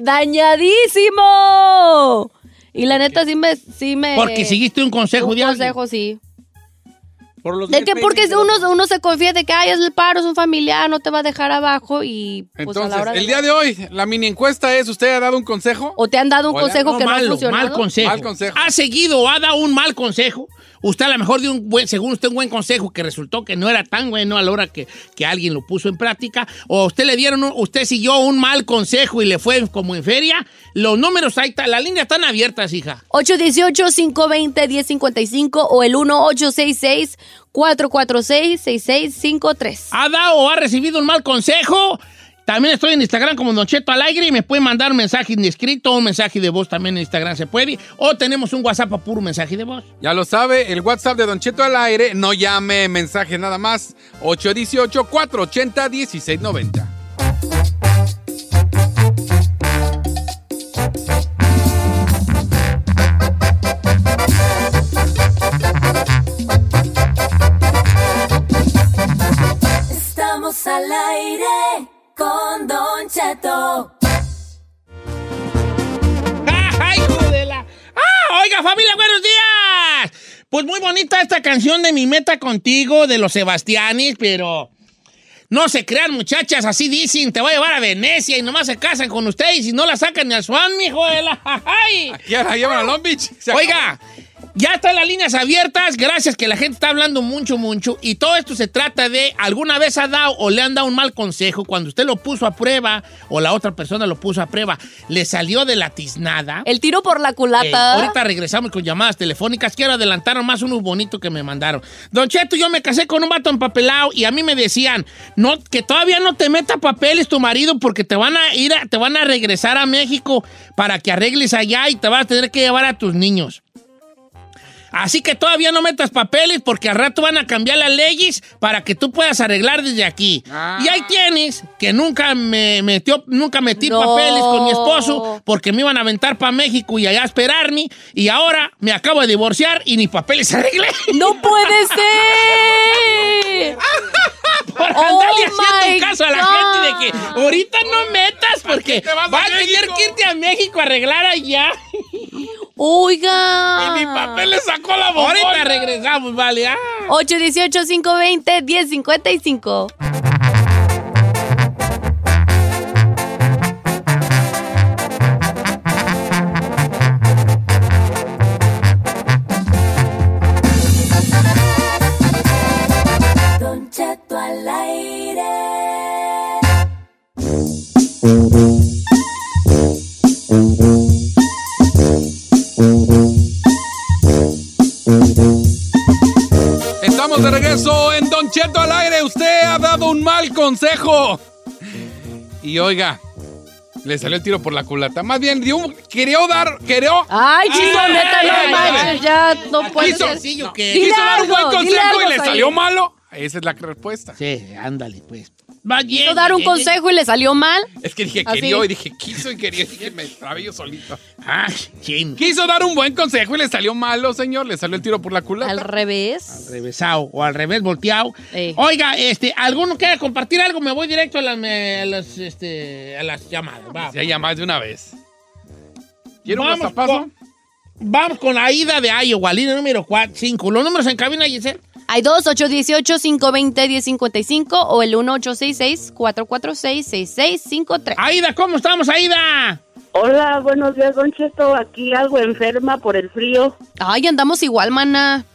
dañadísimo. Y la neta sí me... Sí me Porque seguiste un consejo un de alguien. consejo, sí. Por los De que porque uno, uno se confía de que, ay, es el paro, es un familiar, no te va a dejar abajo y pues a Entonces, la hora el día de hoy, la mini encuesta es, ¿usted ha dado un consejo? O te han dado un Hola. consejo No, que no ha malo, funcionado. mal consejo. Mal consejo. Ha seguido o ha dado un mal consejo. Usted a lo mejor dio un buen, según usted, un buen consejo que resultó que no era tan bueno a la hora que, que alguien lo puso en práctica. O usted le dieron, un- usted siguió un mal consejo y le fue como en feria. Los números ahí están, las líneas están abiertas, hija. 818-520-1055 o el 1866-446-6653. ¿Ha dado o ha recibido un mal consejo? También estoy en Instagram como Don Cheto al aire y me pueden mandar un mensaje escrito o un mensaje de voz también en Instagram se puede. O tenemos un WhatsApp a puro mensaje de voz. Ya lo sabe, el WhatsApp de Don Cheto al aire, no llame mensaje nada más, 818-480-1690. Estamos al aire con Don Cheto. ¡Ay, hijo de la- ¡Ah! Oiga, familia, buenos días. Pues muy bonita esta canción de Mi Meta Contigo de los Sebastianis, pero No se crean, muchachas, así dicen, te voy a llevar a Venecia y nomás se casan con ustedes y no la sacan ni al Swan, mijo. de la- ¡Ay! Ya la llevan a Long Beach. Acabó. Ya están las líneas abiertas, gracias que la gente está hablando mucho, mucho. Y todo esto se trata de, ¿alguna vez ha dado o le han dado un mal consejo cuando usted lo puso a prueba o la otra persona lo puso a prueba? ¿Le salió de la tiznada? El tiro por la Eh, culata. ahorita regresamos con llamadas telefónicas. Quiero adelantar más uno bonito que me mandaron. Don Cheto, yo me casé con un vato empapelado y a mí me decían no, que todavía no te meta papeles tu marido porque te van a ir, a- te van a regresar a México para que arregles allá y te vas a tener que llevar a tus niños. Así que todavía no metas papeles porque al rato van a cambiar las leyes para que tú puedas arreglar desde aquí. Y ahí tienes que nunca me metió, nunca metí No. papeles con mi esposo porque me iban a aventar para México y allá a esperarme. Y ahora me acabo de divorciar y ni papeles *laughs* arreglé. ¡No puede ser! *laughs* Por Oh andarle my haciendo caso a la gente de que ahorita no metas porque vas a vas a tener que irte a México a arreglar allá. *laughs* Oiga. Mi papel le sacó la bombona. Ahorita regresamos, vale. Ah. 818-520-1055. Y oiga, le salió el tiro por la culata. Más bien, dio un, quería dar, quería... Ay, chico, Ay, neta, ay, no ay, manches, ay. ya no puede Quiso- ser. Dile Quiso dar un buen consejo y le salió malo. Esa es la respuesta. Sí, ándale, pues. Bien, Quiso dar un consejo y le salió mal. Es que dije quería y dije quiso y quería y dije me trabé yo solito. Ay, chin. Quiso dar un buen consejo y le salió malo, señor. Le salió el tiro por la culata. Al revés. Revesado o al revés volteado. Eh. Oiga, este, ¿alguno quiere compartir algo? Me voy directo a las, me- a las, este, a las llamadas. Va. Ya más de una vez. ¿Quiere un Vamos con, vamos con la ida de Iowa, línea número 5. Los números en cabina, Giselle. Hay dos, 818-520-1055 o el 1866-446-6653. Aida, ¿cómo estamos, Aida? Hola, buenos días, Don Cheto. Aquí algo enferma por el frío. Ay, andamos igual, mana.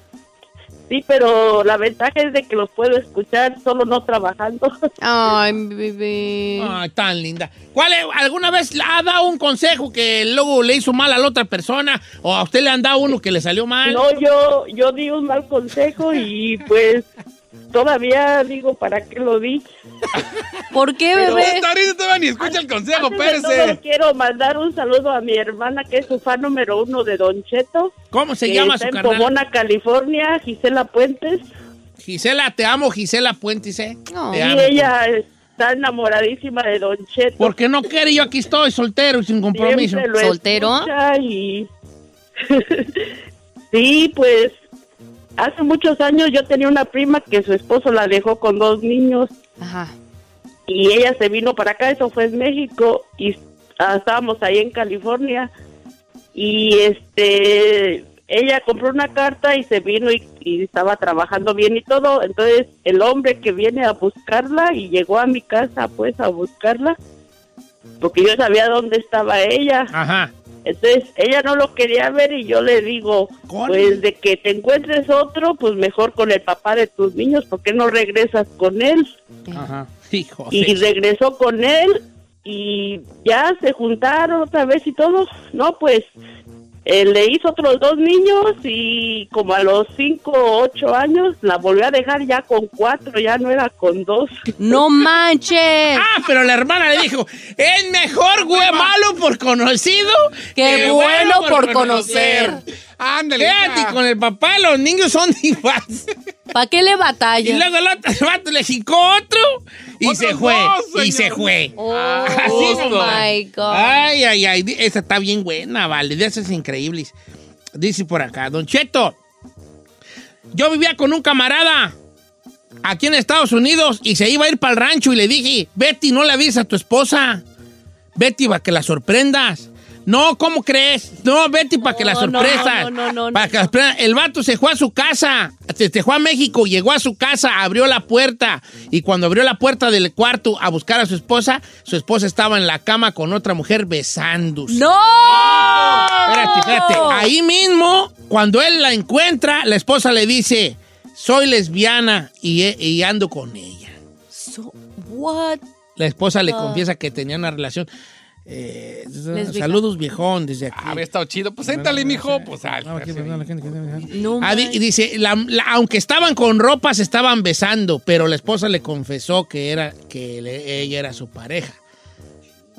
Sí, pero la ventaja es de que los puedo escuchar solo no trabajando. *laughs* Ay, bebé. Ay, tan linda. ¿Cuál es- ¿Alguna vez le ha dado un consejo que luego le hizo mal a la otra persona? ¿O a usted le han dado uno que le salió mal? No, yo, yo di un mal consejo y pues todavía digo para qué lo di. *laughs* ¿Por qué, Pero- bebé? Esta ahorita todavía ni escucha el consejo, todo, quiero mandar un saludo a mi hermana que es su fan número uno de Don Cheto. ¿Cómo se que llama está su en? Pomona, California, Gisela Puentes. Gisela, te amo, Gisela Puentes, ¿eh? No. Te y amo. ella está enamoradísima de Don Cheto. Porque no quiere, yo aquí estoy soltero y sin compromiso. ¿Soltero? Y... *laughs* sí, pues hace muchos años yo tenía una prima que su esposo la dejó con dos niños Ajá. y ella se vino para acá, eso fue en México y ah, estábamos ahí en California y este ella compró una carta y se vino y, y estaba trabajando bien y todo, entonces el hombre que viene a buscarla y llegó a mi casa pues a buscarla porque yo sabía dónde estaba ella. Ajá. Entonces ella no lo quería ver y yo le digo, pues de que te encuentres otro, pues mejor con el papá de tus niños, ¿por qué no regresas con él? Ajá. *laughs* Hijo. Y sí. regresó con él y ya se juntaron otra vez y todo. No, pues eh, le hizo otros dos niños y como a los cinco o ocho años la volvió a dejar ya con cuatro, ya no era con dos. No manches. Ah, pero la hermana le dijo, es mejor güey malo por conocido Qué bueno por conocer. Ándale. Fíjate, hija. con el papá los niños son *laughs* iguales. ¿Para qué le Y batalla? luego el otro el vato le jicó otro y se fue. dos, y se fue. Oh, *laughs* Así oh my God. Ay, ay, ay. Esa está bien buena, vale. De esas increíbles. Dice por acá, Don Cheto. Yo vivía con un camarada aquí en Estados Unidos y se iba a ir para el rancho y le dije, Betty, no le avises a tu esposa. Betty, para que la sorprendas. No, ¿cómo crees? No, Betty, para que la sorpresa. no, no, no, no. Para que la sorpresa- El vato se fue a su casa. Se, fue a México, llegó a su casa, abrió la puerta. Y cuando abrió la puerta del cuarto a buscar a su esposa, su esposa estaba en la cama con otra mujer besándose. ¡No! Espérate, espérate. Ahí mismo, cuando él la encuentra, la esposa le dice: Soy lesbiana y, y ando con ella. So- what? La esposa le Ah. confiesa que tenía una relación. Eh, saludos, viejón, desde aquí. Había estado chido. Pues éntale, mijo. Pues al. No Ah, di- manches. y dice, la- la- aunque estaban con ropa, se estaban besando, pero la esposa le confesó que, era, que le- ella era su pareja.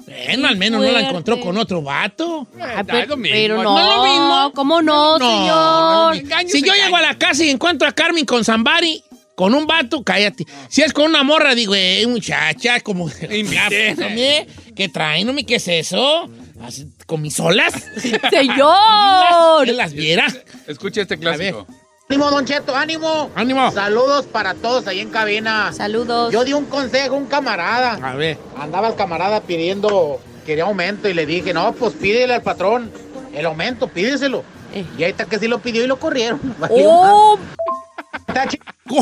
Bueno, al menos no la fuerte. encontró con otro vato. Ah, es pe- lo mismo. pero no, No es lo mismo. ¿Cómo no, No, señor? Si yo llego a la casa y encuentro a Carmen con Zambari, con un vato, cállate. Si es con una morra, digo, eh, muchacha, como... Invité. ¿Qué *laughs* ¿Qué traen? ¿No me qué es eso? Así, ¿Con mis olas? *laughs* ¡Señor! ¿Que las viera? Escucha este clásico. Ánimo, Don Cheto, ánimo. ¡Ánimo! Saludos para todos ahí en cabina. Saludos. Yo di un consejo a un camarada. A ver. Andaba el camarada pidiendo, quería aumento y le dije, no, pues pídele al patrón el aumento, pídeselo. Eh. Y ahí está que sí lo pidió y lo corrieron. *laughs* ¡Oh! Está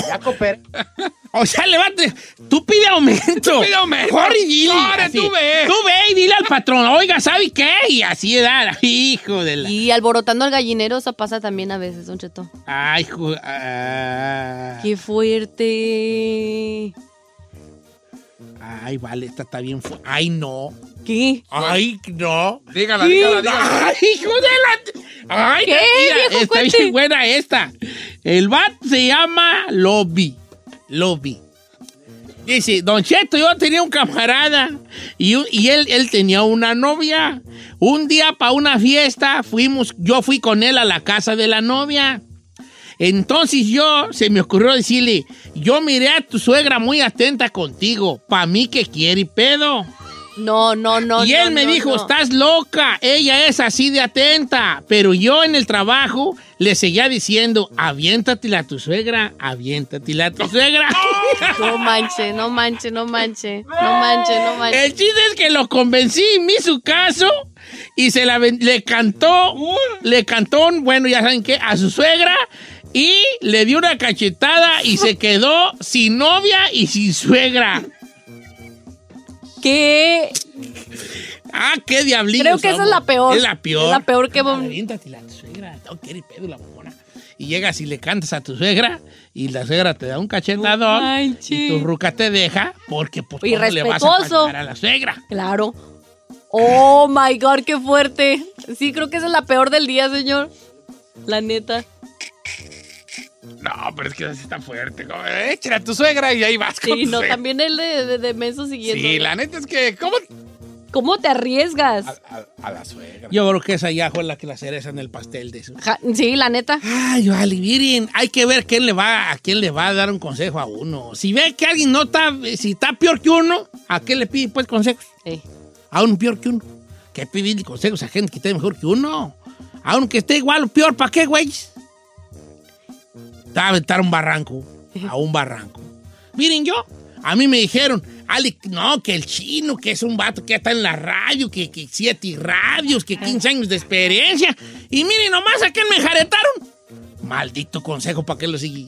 Ya cooperé. O sea, levante. Tú pide aumento. Tú pide aumento. Corre y dile. Corre, así. tú ve. Tú ve y dile al patrón. Oiga, ¿sabe qué? Y así da. *laughs* Hijo de la. Y alborotando al gallinero, eso pasa también a veces, Don Cheto. Ay, hijo. ah. ¡Qué fuerte! Ay, vale, esta está bien. fu- Ay, no. ¿Qué? Ay, no. Dígala, dígala, dígala. Ay, *laughs* hijo de la. Ay, ¿Qué, mira, viejo, está cuente? bien buena esta. El bat se llama Lobby. Lobby. Dice, Don Cheto, yo tenía un camarada y, y él, él tenía una novia. Un día para una fiesta fuimos, yo fui con él a la casa de la novia. Entonces yo, se me ocurrió decirle, yo miré a tu suegra muy atenta contigo, pa' mí que quiere y pedo. No, no, no. y no, él me no, dijo, no. estás loca, ella es así de atenta. Pero yo en el trabajo le seguía diciendo, aviéntatela a tu suegra, aviéntatela a tu suegra. *laughs* No manche, no manche, no manche. No manche, no manche. El chiste es que lo convencí, me hizo caso y se la le cantó, le cantó, un- bueno, ya saben qué, a su suegra y le dio una cachetada y se *laughs* quedó sin novia y sin suegra. ¿Qué? Ah, qué diablillo. Creo que esa es la peor. Es la peor. Es la peor que... Aviéntatela a tu suegra, no quiere pedo la mamona. Y llegas y le cantas a tu suegra y la suegra te da un cachetadón manches. y tu ruca te deja porque pues ¿cómo le vas a faltar a la suegra. Claro. Oh my God, qué fuerte. Sí, creo que esa es la peor del día, señor. La neta. No, pero es que así está fuerte. como, Échale a tu suegra y ahí vas con Sí, no, también el de, de, de menso siguiendo. Sí, la neta es que, ¿cómo? ¿Cómo te arriesgas? A, a la suegra. Yo creo que esa ya fue la que la cereza en el pastel de eso. Ja- sí, la neta. Ay, vale, miren, hay que ver quién le va, a quién le va a dar un consejo a uno. Si ve que alguien no está, si está peor que uno, ¿a qué le pide pues consejos? Sí. A uno peor que uno. ¿Qué pedirle consejos a gente que esté mejor que uno? A uno que esté igual o peor, ¿para qué, güey? Va a aventar un barranco, a un barranco. Miren, yo, a mí me dijeron, Ale, no, que el chino, que es un vato que está en la radio, que, que siete radios, que 15 años de experiencia. Y miren nomás a quién me enjaretaron. Maldito consejo, ¿para qué lo seguí?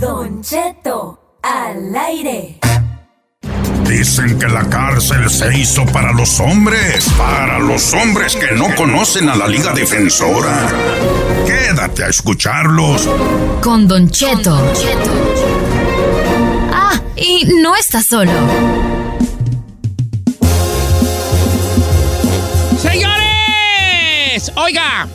Don Cheto, al aire. Dicen que la cárcel se hizo para los hombres, para los hombres que no conocen a la Liga Defensora. Quédate a escucharlos. Con Don Cheto. Ah, y no está solo. Señores, oiga,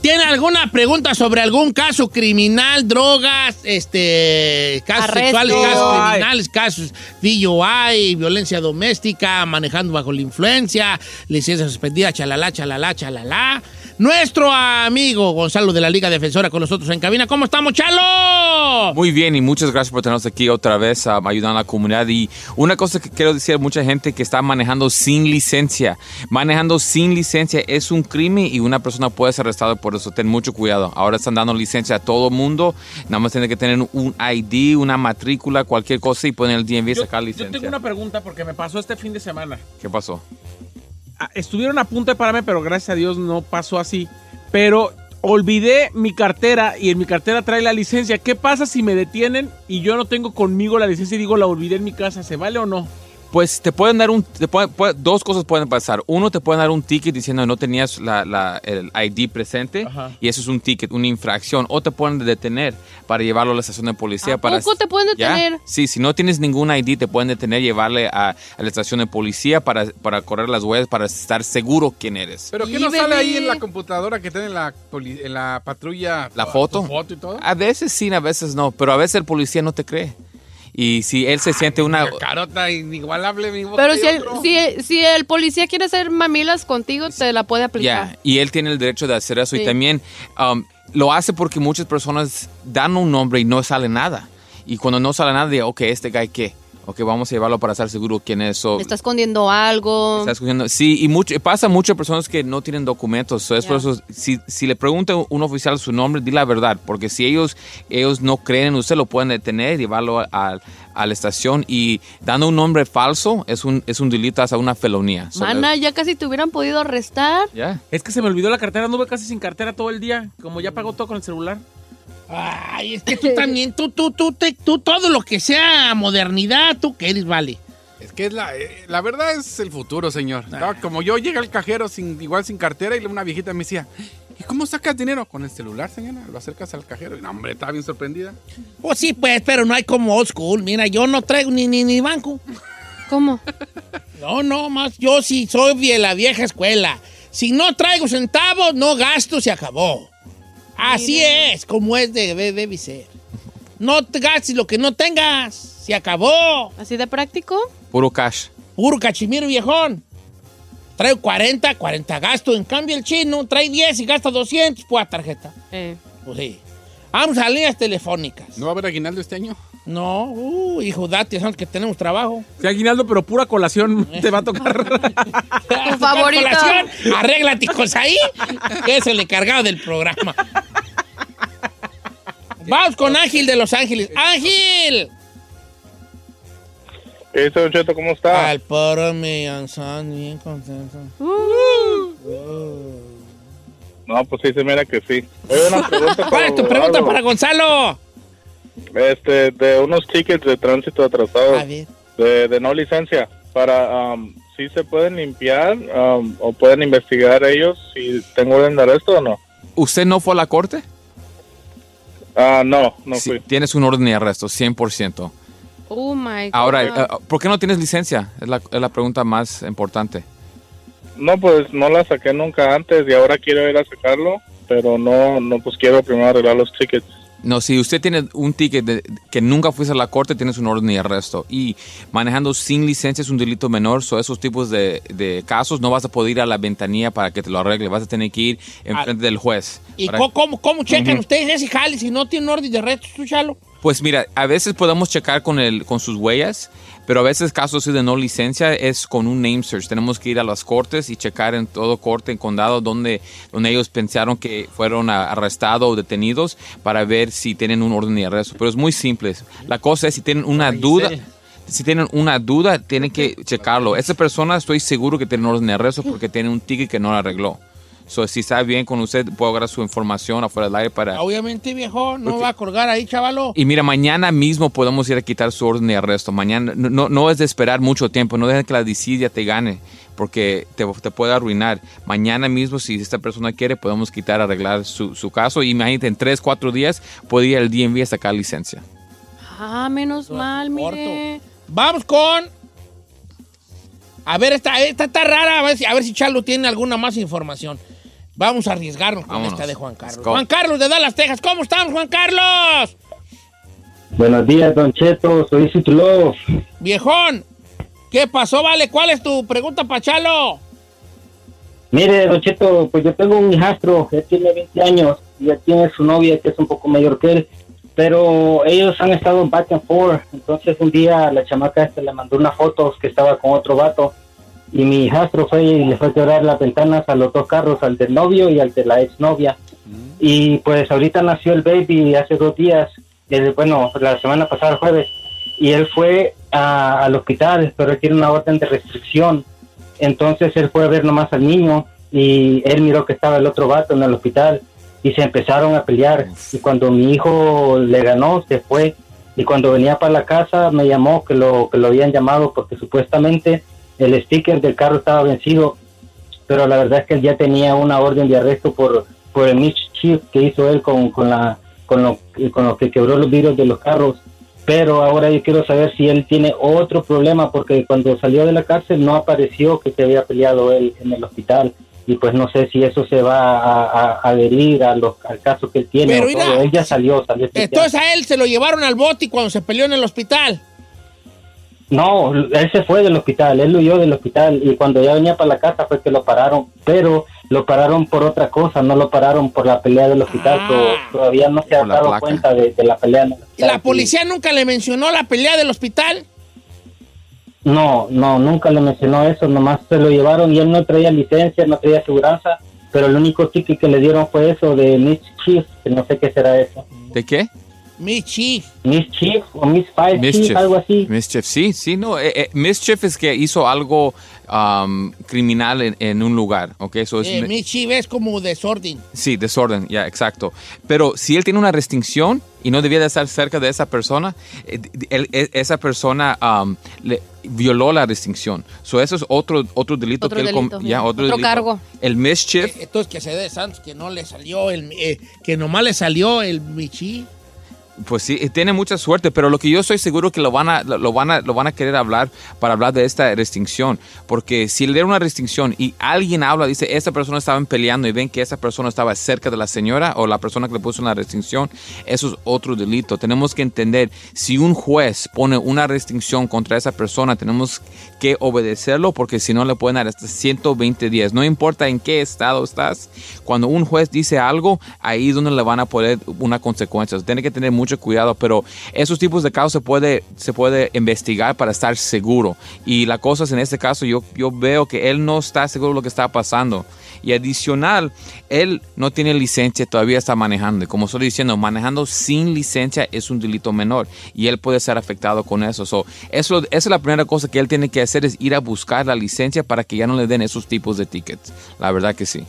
¿tiene alguna pregunta sobre algún caso criminal, drogas, este, casos Arresto. sexuales, casos criminales, casos DUI, violencia doméstica, manejando bajo la influencia, licencia suspendida, chalala, chalala, chalala? Nuestro amigo Gonzalo de la Liga Defensora con nosotros en cabina. ¿Cómo estamos, Chalo? Muy bien y muchas gracias por tenernos aquí otra vez um, ayudando a la comunidad. Y una cosa que quiero decir a mucha gente que está manejando sin licencia. Manejando sin licencia es un crimen y una persona puede ser arrestada por eso. Ten mucho cuidado. Ahora están dando licencia a todo mundo. Nada más tiene que tener un ID, una matrícula, cualquier cosa y poner el DMV y sacar Yo licencia. tengo una pregunta porque me pasó este fin de semana. ¿Qué pasó? Ah, Estuvieron a punto de pararme, pero gracias a Dios no pasó así. Pero olvidé mi cartera y en mi cartera trae la licencia. ¿Qué pasa si me detienen y yo no tengo conmigo la licencia y digo la olvidé en mi casa? ¿Se vale o no? Pues te pueden dar un, te puede- puede- dos cosas pueden pasar. Uno, te pueden dar un ticket diciendo que no tenías la, la- el ID presente y eso es un ticket, una infracción. O te pueden detener para llevarlo a la estación de policía. para, poco te pueden ¿Ya? detener? Sí, si no tienes ningún ID te pueden detener, llevarle a, a la estación de policía para, para correr las huellas, para estar seguro quién eres. ¿Pero qué Y nos sale ahí en la computadora que tiene en la, poli- en la patrulla? ¿La foto? foto y todo? A veces sí, a veces no, pero a veces el policía no te cree. Y si él se siente una... Carota inigualable, mi Pero si el, si, si el policía quiere hacer mamilas contigo, te la puede aplicar. Y él tiene el derecho de hacer eso. Sí. Y también um, lo hace porque muchas personas dan un nombre y no sale nada. Y cuando no sale nada, de, ok, este guy qué? Ok, vamos a llevarlo para estar seguro quién es. So, Está escondiendo algo. está escogiendo- Sí, y mucho, pasa muchas personas que no tienen documentos. So, es por eso, si, si le pregunta a un oficial su nombre, di la verdad. Porque si ellos, ellos no creen en usted, lo pueden detener, llevarlo a, a la estación. Y dando un nombre falso es un, es un delito, hasta una felonía. So, Mana, ya casi te hubieran podido arrestar. ya. Es que se me olvidó la cartera, anduve casi sin cartera todo el día, como ya pagó todo con el celular. Ay, es que tú también, tú, tú, tú, te- tú, todo lo que sea modernidad, tú que eres, vale. Es que es la, eh, la verdad es el futuro, señor. No, Como yo llegué al cajero sin, igual sin cartera y una viejita me decía, ¿y cómo sacas dinero? Con el celular, señora. Lo acercas al cajero y no, hombre, estaba bien sorprendida. Pues sí, pues, pero no hay como old school. Mira, yo no traigo ni, ni, ni banco. ¿Cómo? No, no, más. Yo sí soy de la vieja escuela. Si no traigo centavos, no gasto, se acabó. Así es, como es de, de- debe ser. No te gastes lo que no tengas, se acabó. ¿Así de práctico? Puro cash. Puro cachimiro viejón. Traigo 40, 40 gasto. En cambio, el chino trae 10 y gasta 200 por la tarjeta. Eh. Pues sí. Vamos a líneas telefónicas. ¿No va a haber aguinaldo este año? No, uh, hijo, date, son que tenemos trabajo. Si aguinaldo, pero pura colación *laughs* te va a tocar. Tu favorito. Colación, Arréglate con ahí, que es el encargado del programa. Vamos con Ángel de Los Ángeles. ¡Ángel! ¿Qué dice, Don Cheto? ¿Cómo está? Al poro mi anzón, bien contento. No, pues sí, se mira que sí. Oye, una pregunta ¿Cuál es tu pregunta para Gonzalo? Este, de unos tickets de tránsito atrasados. De, de no licencia. Para, um, ¿sí se pueden limpiar um, o pueden investigar ellos si tengo orden de arresto o no? ¿Usted no fue a la corte? Ah, no, no Sí, fui. tienes un orden de arresto, 100%. Oh my God. Ahora, eh, ¿por qué no tienes licencia? Es la, es la pregunta más importante. No, pues no la saqué nunca antes y ahora quiero ir a sacarlo, pero no, no, pues quiero primero arreglar los tickets. No, si usted tiene un ticket de- que nunca fuiste a la corte, tienes un orden de arresto. Y manejando sin licencia es un delito menor. So esos tipos de, de casos no vas a poder ir a la ventanilla para que te lo arregle. Vas a tener que ir enfrente del juez. ¿Y para- cómo, cómo checan ustedes ese jale si no tienen orden de arresto, tú, Chalo? Pues mira, a veces podemos checar con, el, con sus huellas, pero a veces casos de no licencia es con un name search. Tenemos que ir a las cortes y checar en todo corte, en condado, donde, donde ellos pensaron que fueron arrestados o detenidos para ver si tienen un orden de arresto. Pero es muy simple. La cosa es si tienen una duda. Si tienen una duda, tienen que checarlo. Esa persona estoy seguro que tiene un orden de arresto porque tiene un ticket que no lo arregló. So, si está bien con usted, puedo agarrar su información afuera del aire para... Obviamente, viejo, no va a colgar ahí, chavalo. Y mira, mañana mismo podemos ir a quitar su orden de arresto. Mañana no, no, no es de esperar mucho tiempo, no dejen que la disidia te gane, porque te, te puede arruinar. Mañana mismo, si esta persona quiere, podemos quitar, arreglar su, su caso. Y imagínate, en tres, cuatro días puede ir al DMV a sacar licencia. Ah, menos mal, mire. Vamos con. A ver, esta, esta está rara. A ver, si, a ver si Chalo tiene alguna más información. Vamos a arriesgarnos con Vámonos. esta de Juan Carlos. Juan Carlos de Dallas, Texas. ¿Cómo estamos, Juan Carlos? Buenos días, Don Cheto, soy Citulov. Viejón, ¿qué pasó, vale? ¿Cuál es tu pregunta, Pachalo? Mire, Don Cheto, pues yo tengo un hijastro, él tiene 20 años y él tiene su novia que es un poco mayor que él, pero ellos han estado en back and forth. Entonces un día la chamaca este le mandó unas fotos que estaba con otro vato y mi hijastro fue y le fue a quebrar las ventanas a los dos carros, al del novio y al de la exnovia. Y pues ahorita nació el baby hace dos días, eh, bueno, la semana pasada, el jueves, y él fue a- al hospital, pero él tiene una orden de restricción. Entonces él fue a ver nomás al niño y él miró que estaba el otro vato en el hospital y se empezaron a pelear. Y cuando mi hijo le ganó, se fue. Y cuando venía para la casa me llamó que lo, que lo habían llamado porque supuestamente el sticker del carro estaba vencido. Pero la verdad es que él ya tenía una orden de arresto por, por el mischief que hizo él con, con, la, con, lo, con lo que quebró los vidrios de los carros pero ahora yo quiero saber si él tiene otro problema porque cuando salió de la cárcel no apareció que se había peleado él en el hospital y pues no sé si eso se va a, adherir a los, al caso que él tiene Pero o todo. mira, él ya salió, salió Entonces a él se lo llevaron al bote cuando se peleó en el hospital. No, él se fue del hospital, él huyó del hospital y cuando ya venía para la casa fue que lo pararon, pero lo pararon por otra cosa, no lo pararon por la pelea del hospital, Ah. so- todavía no se ha dado placa. cuenta de, de la pelea. en el ¿Y hospital. la policía nunca le mencionó la pelea del hospital? No, no, nunca le mencionó eso, nomás se lo llevaron y él no traía licencia, no traía aseguranza, pero el único ticket que le dieron fue eso de Miss Chief, que no sé qué será eso. ¿De qué? Mi chief. Miss Chief o Miss Five Chief, Mischief. algo así. Mischief, sí, sí, no. eh, eh, mischief es que hizo algo um, criminal en, en un lugar, ¿ok? So es Eh, mi- mi chief es como desorden. Sí, desorden, ya, exacto. Pero si él tiene una restricción y no debía de estar cerca de esa persona, eh, él- e- esa persona um, le violó la restricción. So eso es otro, otro delito Otro que él... com- delito, ya, otro, otro delito. cargo. El mischief, Entonces que se dé Santos que no le salió el eh, que nomás le salió el Michi. Pues sí, tiene mucha suerte, pero lo que yo estoy seguro que lo van a, lo van a, lo van a querer hablar para hablar de esta restricción, porque si le dieron una restricción y alguien habla, dice, esa persona estaba peleando y ven que esa persona estaba cerca de la señora o la persona que le puso una restricción, eso es otro delito. Tenemos que entender, si un juez pone una restricción contra esa persona, tenemos que obedecerlo, porque si no le pueden dar hasta 120 días. No importa en qué estado estás, cuando un juez dice algo, ahí es donde le van a poner una consecuencia. Tiene que tener mucho cuidado, pero esos tipos de casos se puede, se puede investigar para estar seguro. Y la cosa es, en este caso, yo, yo veo que él no está seguro de lo que está pasando. Y adicional, él no tiene licencia, todavía está manejando. Y como estoy diciendo, manejando sin licencia es un delito menor. Y él puede ser afectado con eso. So, eso esa es la primera cosa que él tiene que hacer, es ir a buscar la licencia para que ya no le den esos tipos de tickets. La verdad que sí.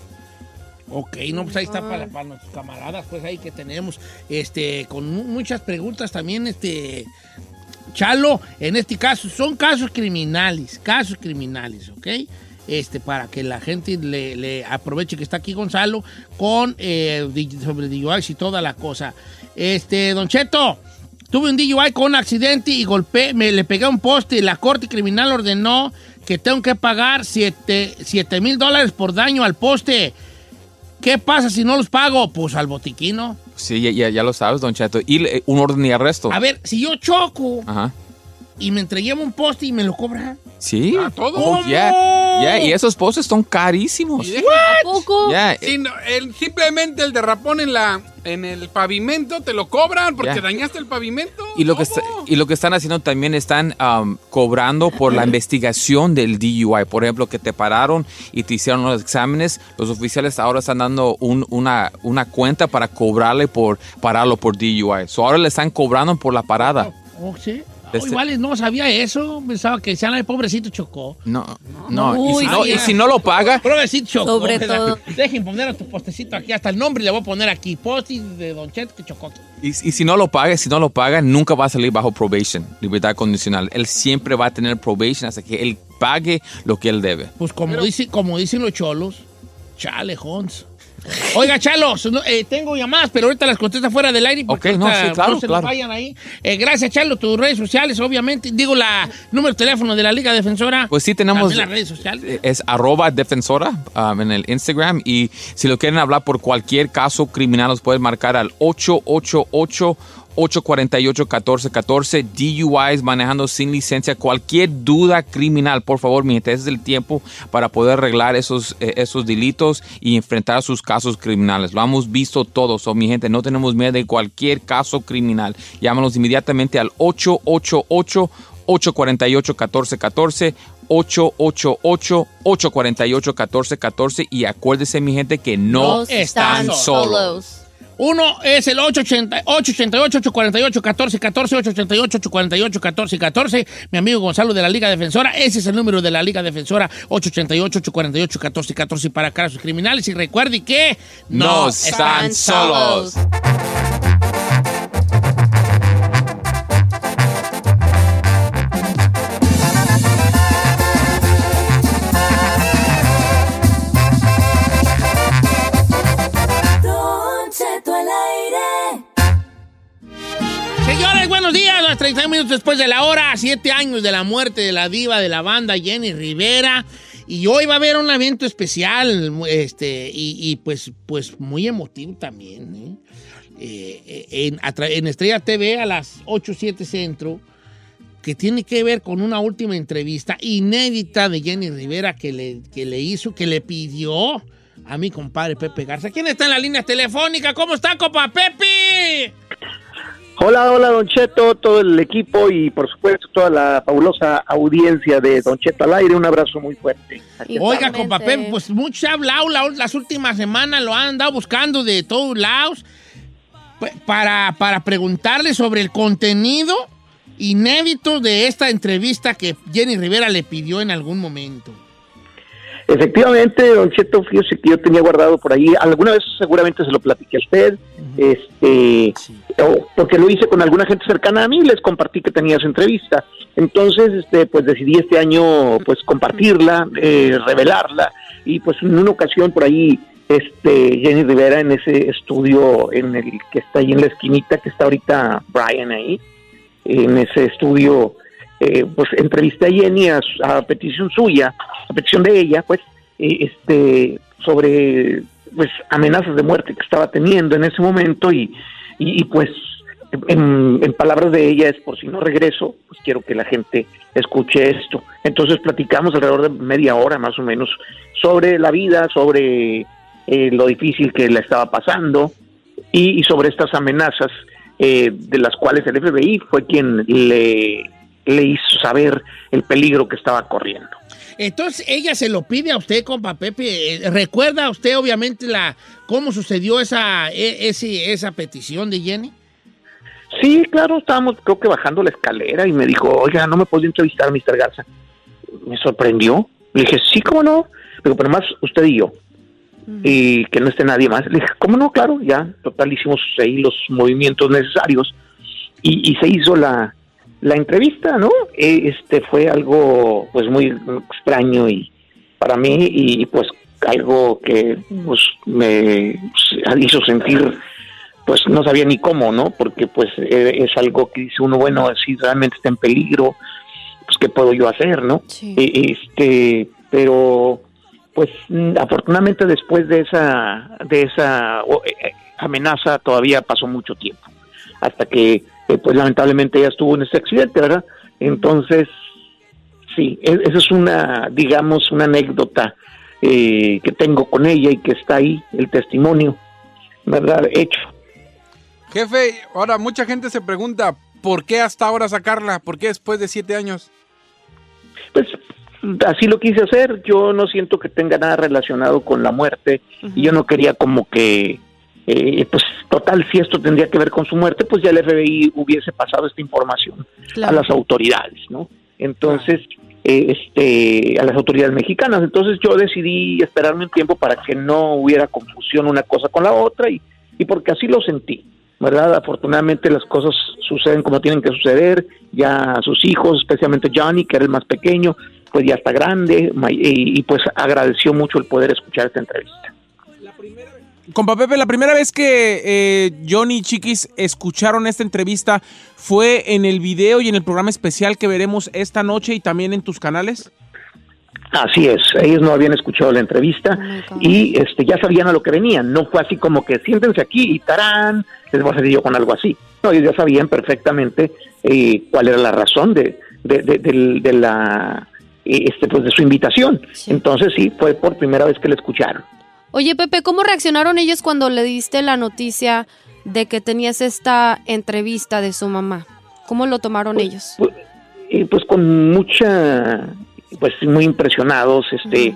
Ok, no, pues ahí está para, nuestros camaradas, pues ahí que tenemos, este, con mu- muchas preguntas también, este, Chalo, en este caso, son casos criminales, casos criminales, ¿ok? Este, para que la gente le, aproveche que está aquí Gonzalo con eh, sobre DUIs y toda la cosa. Este, Don Cheto, tuve un DUI con un accidente y golpeé, me le pegué a un poste y la corte criminal ordenó que tengo que pagar 7 mil dólares por daño al poste. ¿Qué pasa si no los pago? Pues al botiquino. Sí, ya, ya, ya lo sabes, Don Cheto. Y un orden de arresto. A ver, si yo choco Ajá. Y me entregué un poste y me lo cobran. Sí. todo. Oh, ya, ya, y esos postes son carísimos. ¿A poco? Ya, Sí, no, el- simplemente el derrapón en la en el pavimento te lo cobran porque Ya. dañaste el pavimento. Y lo, que está- y lo que están haciendo también están um, cobrando por la *laughs* investigación del DUI. Por ejemplo, que te pararon y te hicieron los exámenes. Los oficiales ahora están dando un- una, una cuenta para cobrarle por pararlo por DUI. So ahora le están cobrando por la parada. Oh, sí. Oh, igual no sabía eso. Pensaba que decían, ay, pobrecito chocó. No, no. y, Uy, si no y si no lo paga, Pobrecito chocó. Sobre todo. Dejen poner a tu postecito aquí, hasta el nombre le voy a poner aquí. Posti de Don Chet que chocó. Y, y si no lo paga, si no lo paga, nunca va a salir bajo probation, libertad condicional. Él siempre va a tener probation hasta que él pague lo que él debe. Pues como, dice, como dicen los cholos, chale, Hons. Oiga, Chalos, no, eh, tengo llamadas, pero ahorita las contesta fuera del aire. Ok, no, sí, claro, se claro. vayan ahí. Eh, gracias, Chalo, tus redes sociales, obviamente. Digo, la número de teléfono de la Liga Defensora. Pues sí, tenemos. Las redes sociales. Es arroba defensora um, en el Instagram. Y si lo quieren hablar por cualquier caso criminal, los pueden marcar al 888 848-1414, DUIs, manejando sin licencia, cualquier duda criminal, por favor, mi gente, ese es el tiempo para poder arreglar esos, eh, esos delitos y enfrentar sus casos criminales. Lo hemos visto todos, o mi gente, no tenemos miedo de cualquier caso criminal. Llámanos inmediatamente al 888 848-1414, 888-848-1414 y acuérdese mi gente que no, están solos. Uno es el 888-848-1414, 888-848-1414. Mi amigo Gonzalo de la Liga Defensora. Ese es el número de la Liga Defensora, 888-848-1414 para casos criminales. Y recuerde que no, están solos. Buenos días. Los 30 minutos después de la hora, siete años de la muerte de la diva de la banda Jenny Rivera. Y hoy va a haber un evento especial, este, y, y pues, pues muy emotivo también. ¿eh? Eh, eh, en, en Estrella TV a las 8, 7 Centro, que tiene que ver con una última entrevista inédita de Jenny Rivera que le, que le hizo, que le pidió a mi compadre Pepe Garza. ¿Quién está en la línea telefónica? ¿Cómo está, compa Pepe? Hola, hola, Don Cheto, todo el equipo y por supuesto toda la fabulosa audiencia de Don Cheto al aire. Un abrazo muy fuerte. Oiga, compa Pepe, pues mucho se ha hablado la- las últimas semanas, lo han andado buscando de todos lados pa- para, para preguntarle sobre el contenido inédito de esta entrevista que Jenny Rivera le pidió en algún momento. Efectivamente, Don Cheto, fíjese que yo tenía guardado por ahí, alguna vez seguramente se lo platiqué a usted, este, o- porque lo hice con alguna gente cercana a mí, les compartí que tenía esa entrevista. Entonces, este, pues decidí este año, pues compartirla, eh, revelarla, y pues en una ocasión por ahí, este, Jenny Rivera en ese estudio en el que está ahí en la esquinita, que está ahorita Brian ahí, en ese estudio, eh, pues entrevisté a Jenny a, petición suya, a petición de ella, pues, eh, este, sobre pues amenazas de muerte que estaba teniendo en ese momento y, y, pues en, palabras de ella es por si no regreso, pues quiero que la gente escuche esto. Entonces platicamos alrededor de media hora más o menos sobre la vida, sobre eh, lo difícil que le estaba pasando y, y sobre estas amenazas eh, de las cuales el FBI fue quien le, le hizo saber el peligro que estaba corriendo. Entonces ella se lo pide a usted, compa Pepe. Eh, ¿Recuerda usted obviamente la cómo sucedió esa, e- ese- esa petición de Jenny? Sí, claro, estábamos creo que bajando la escalera y me dijo, oiga, no me puedo entrevistar, Mr. Garza. Me sorprendió. Le dije, sí, cómo no. Digo, pero más usted y yo. Y que no esté nadie más. Le dije, ¿cómo no? Claro, ya, total, hicimos ahí los movimientos necesarios y, y se hizo la, la entrevista, ¿no? Eh, Este fue algo, pues, muy extraño y para mí y, pues algo que pues me hizo sentir pues no sabía ni cómo, ¿no? Porque pues eh, es algo que dice uno, bueno, si realmente está en peligro, pues qué puedo yo hacer, ¿no? Eh, Este, pero pues afortunadamente después de esa de esa eh, amenaza todavía pasó mucho tiempo hasta que eh, pues lamentablemente ella estuvo en ese accidente, ¿verdad? Entonces sí, e- esa es una digamos una anécdota eh, que tengo con ella y que está ahí el testimonio, ¿verdad? Hecho. Jefe, ahora mucha gente se pregunta, ¿por qué hasta ahora sacarla? ¿Por qué después de siete años? Pues así lo quise hacer. Yo no siento que tenga nada relacionado con la muerte y yo no quería como que, eh, pues total, si esto tendría que ver con su muerte, pues ya el FBI hubiese pasado esta información a las autoridades, ¿no? Entonces, eh, este, a las autoridades mexicanas. Entonces yo decidí esperarme un tiempo para que no hubiera confusión una cosa con la otra y, y porque así lo sentí. ¿verdad? Afortunadamente las cosas suceden como tienen que suceder, ya sus hijos, especialmente Johnny, que era el más pequeño, pues ya está grande y, y, pues agradeció mucho el poder escuchar esta entrevista. Compa Pepe, la primera vez que eh, Johnny y Chiquis escucharon esta entrevista fue en el video y en el programa especial que veremos esta noche y también en tus canales. Así es, ellos no habían escuchado la entrevista y este ya sabían a lo que venían, no fue así como que siéntense aquí y tarán, les voy a salir yo con algo así. No, ellos ya sabían perfectamente eh, cuál era la razón de, de, de- del- de la eh, este pues de su invitación. Entonces sí, fue por primera vez que la escucharon. Oye, Pepe, ¿cómo reaccionaron ellos cuando le diste la noticia de que tenías esta entrevista de su mamá? ¿Cómo lo tomaron ellos? y pues con mucha pues muy impresionados este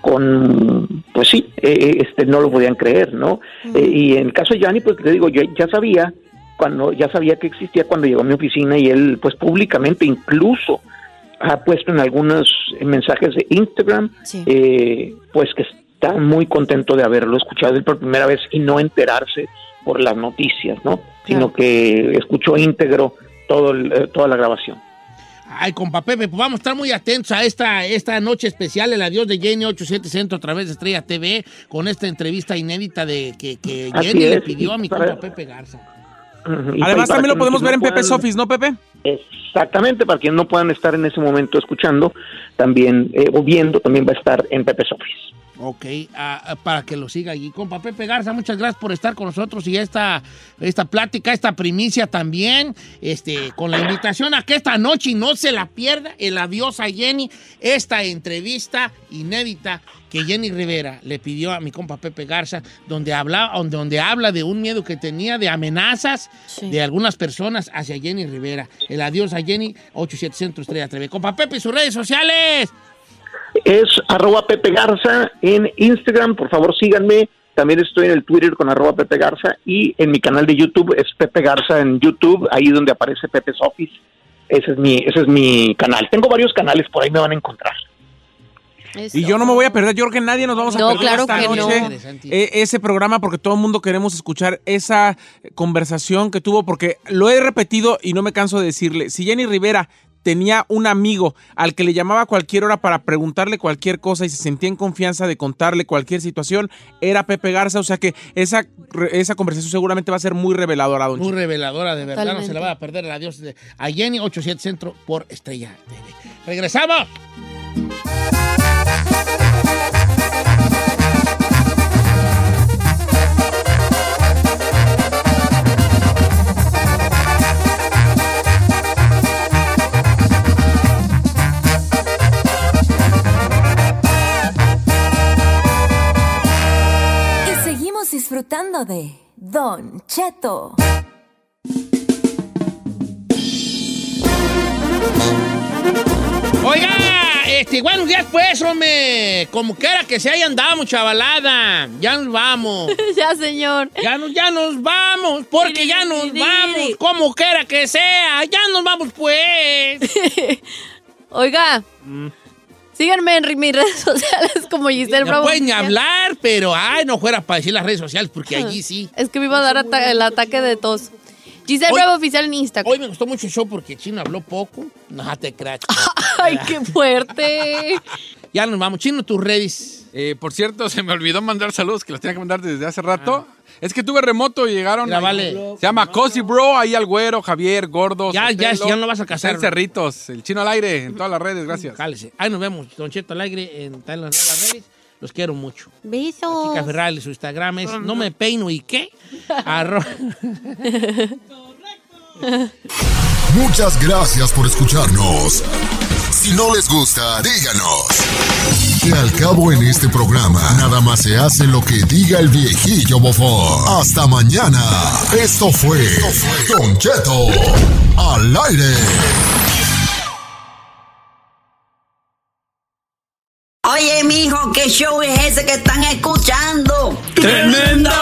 con pues sí eh, este no lo podían creer no Eh, y en el caso de Gianni pues te digo yo ya sabía cuando ya sabía que existía cuando llegó a mi oficina y él pues públicamente incluso ha puesto en algunos mensajes de Instagram eh, pues que está muy contento de haberlo escuchado él por primera vez y no enterarse por las noticias no sino que escuchó íntegro todo el- eh, toda la grabación Ay, compa Pepe, pues vamos a estar muy atentos a esta, esta noche especial, el adiós de Jenny 87 Centro a través de Estrella TV, con esta entrevista inédita de que, Jenny le pidió a mi para- compa Pepe Garza. Además, también lo podemos no ver en Pepe puedan- Sofis, ¿no, Pepe? Exactamente, para quienes no puedan estar en ese momento escuchando, también, eh, o viendo, también va a estar en Pepe Sofis. Ok, ah, ah, para que lo siga allí. Compa Pepe Garza, muchas gracias por estar con nosotros y esta, esta plática, esta primicia también, este, con la invitación a que esta noche no se la pierda el adiós a Jenny, esta entrevista inédita que Jenny Rivera le pidió a mi compa Pepe Garza, donde habla, donde, donde habla de un miedo que tenía, de amenazas de algunas personas hacia Jenny Rivera. El adiós a Jenny, 87 Centro Estrella TV. Compa Pepe, sus redes sociales. Es arroba Pepe Garza en Instagram, por favor síganme. También estoy en el Twitter con arroba Pepe Garza y en mi canal de YouTube es Pepe Garza en YouTube, ahí donde aparece Pepe Sofis. Ese es mi, ese es mi canal. Tengo varios canales, por ahí me van a encontrar. Y yo no me voy a perder, yo creo que nadie nos vamos a No, perder claro esta que no. noche eh, ese programa porque todo el mundo queremos escuchar esa conversación que tuvo porque lo he repetido y no me canso de decirle, si Jenny Rivera tenía un amigo al que le llamaba a cualquier hora para preguntarle cualquier cosa y se sentía en confianza de contarle cualquier situación, era Pepe Garza, o sea que esa, esa conversación seguramente va a ser muy reveladora, don Muy reveladora, de verdad. No se la va a perder el adiós de, a Jenny 87 Centro por Estrella TV. ¡Regresamos! Disfrutando de Don Cheto. Oiga, este, buenos días pues, hombre. Como quiera que se haya andado, chavalada. Ya nos vamos. *laughs* ya, señor. Ya nos, ya nos vamos, porque ya nos vamos. Como quiera que sea. Ya nos vamos pues. *laughs* Oiga, síganme en mis redes *laughs* sociales como Giselle No Bravo. pueden hablar, pero ay, no fuera para decir las redes sociales, porque allí sí. *laughs* Es que me iba a dar ata- el ataque de tos. Giselle Hoy- Bravo Oficial en Instagram. Hoy me gustó mucho el show porque Chino habló poco. No te creas. *laughs* Ay, qué fuerte. Ya nos vamos. Chino, tus redes. Eh, por cierto, *laughs* se me olvidó mandar saludos que los tenía que mandar desde hace rato. Es que tuve remoto y llegaron. Mira, ahí- vale. Se llama Cozy Bro, ahí al güero, Javier, Gordo. Ya, ya, Sotelo, ya no vas a casar. Cerritos, el chino al aire, en todas las redes, gracias. Cálese. Ahí nos vemos. Don Cheto Alegre en todas las las redes. Los quiero mucho. Besos. Chica Ferrari, su Instagram es no me peino y qué. Arro- Muchas gracias por escucharnos. Si no les gusta, díganos. Que al cabo en este programa, nada más se hace lo que diga el viejillo bofón. Hasta mañana. Esto fue Don Cheto al aire. Oye, mijo, ¿qué show es ese que están escuchando? ¡Tremenda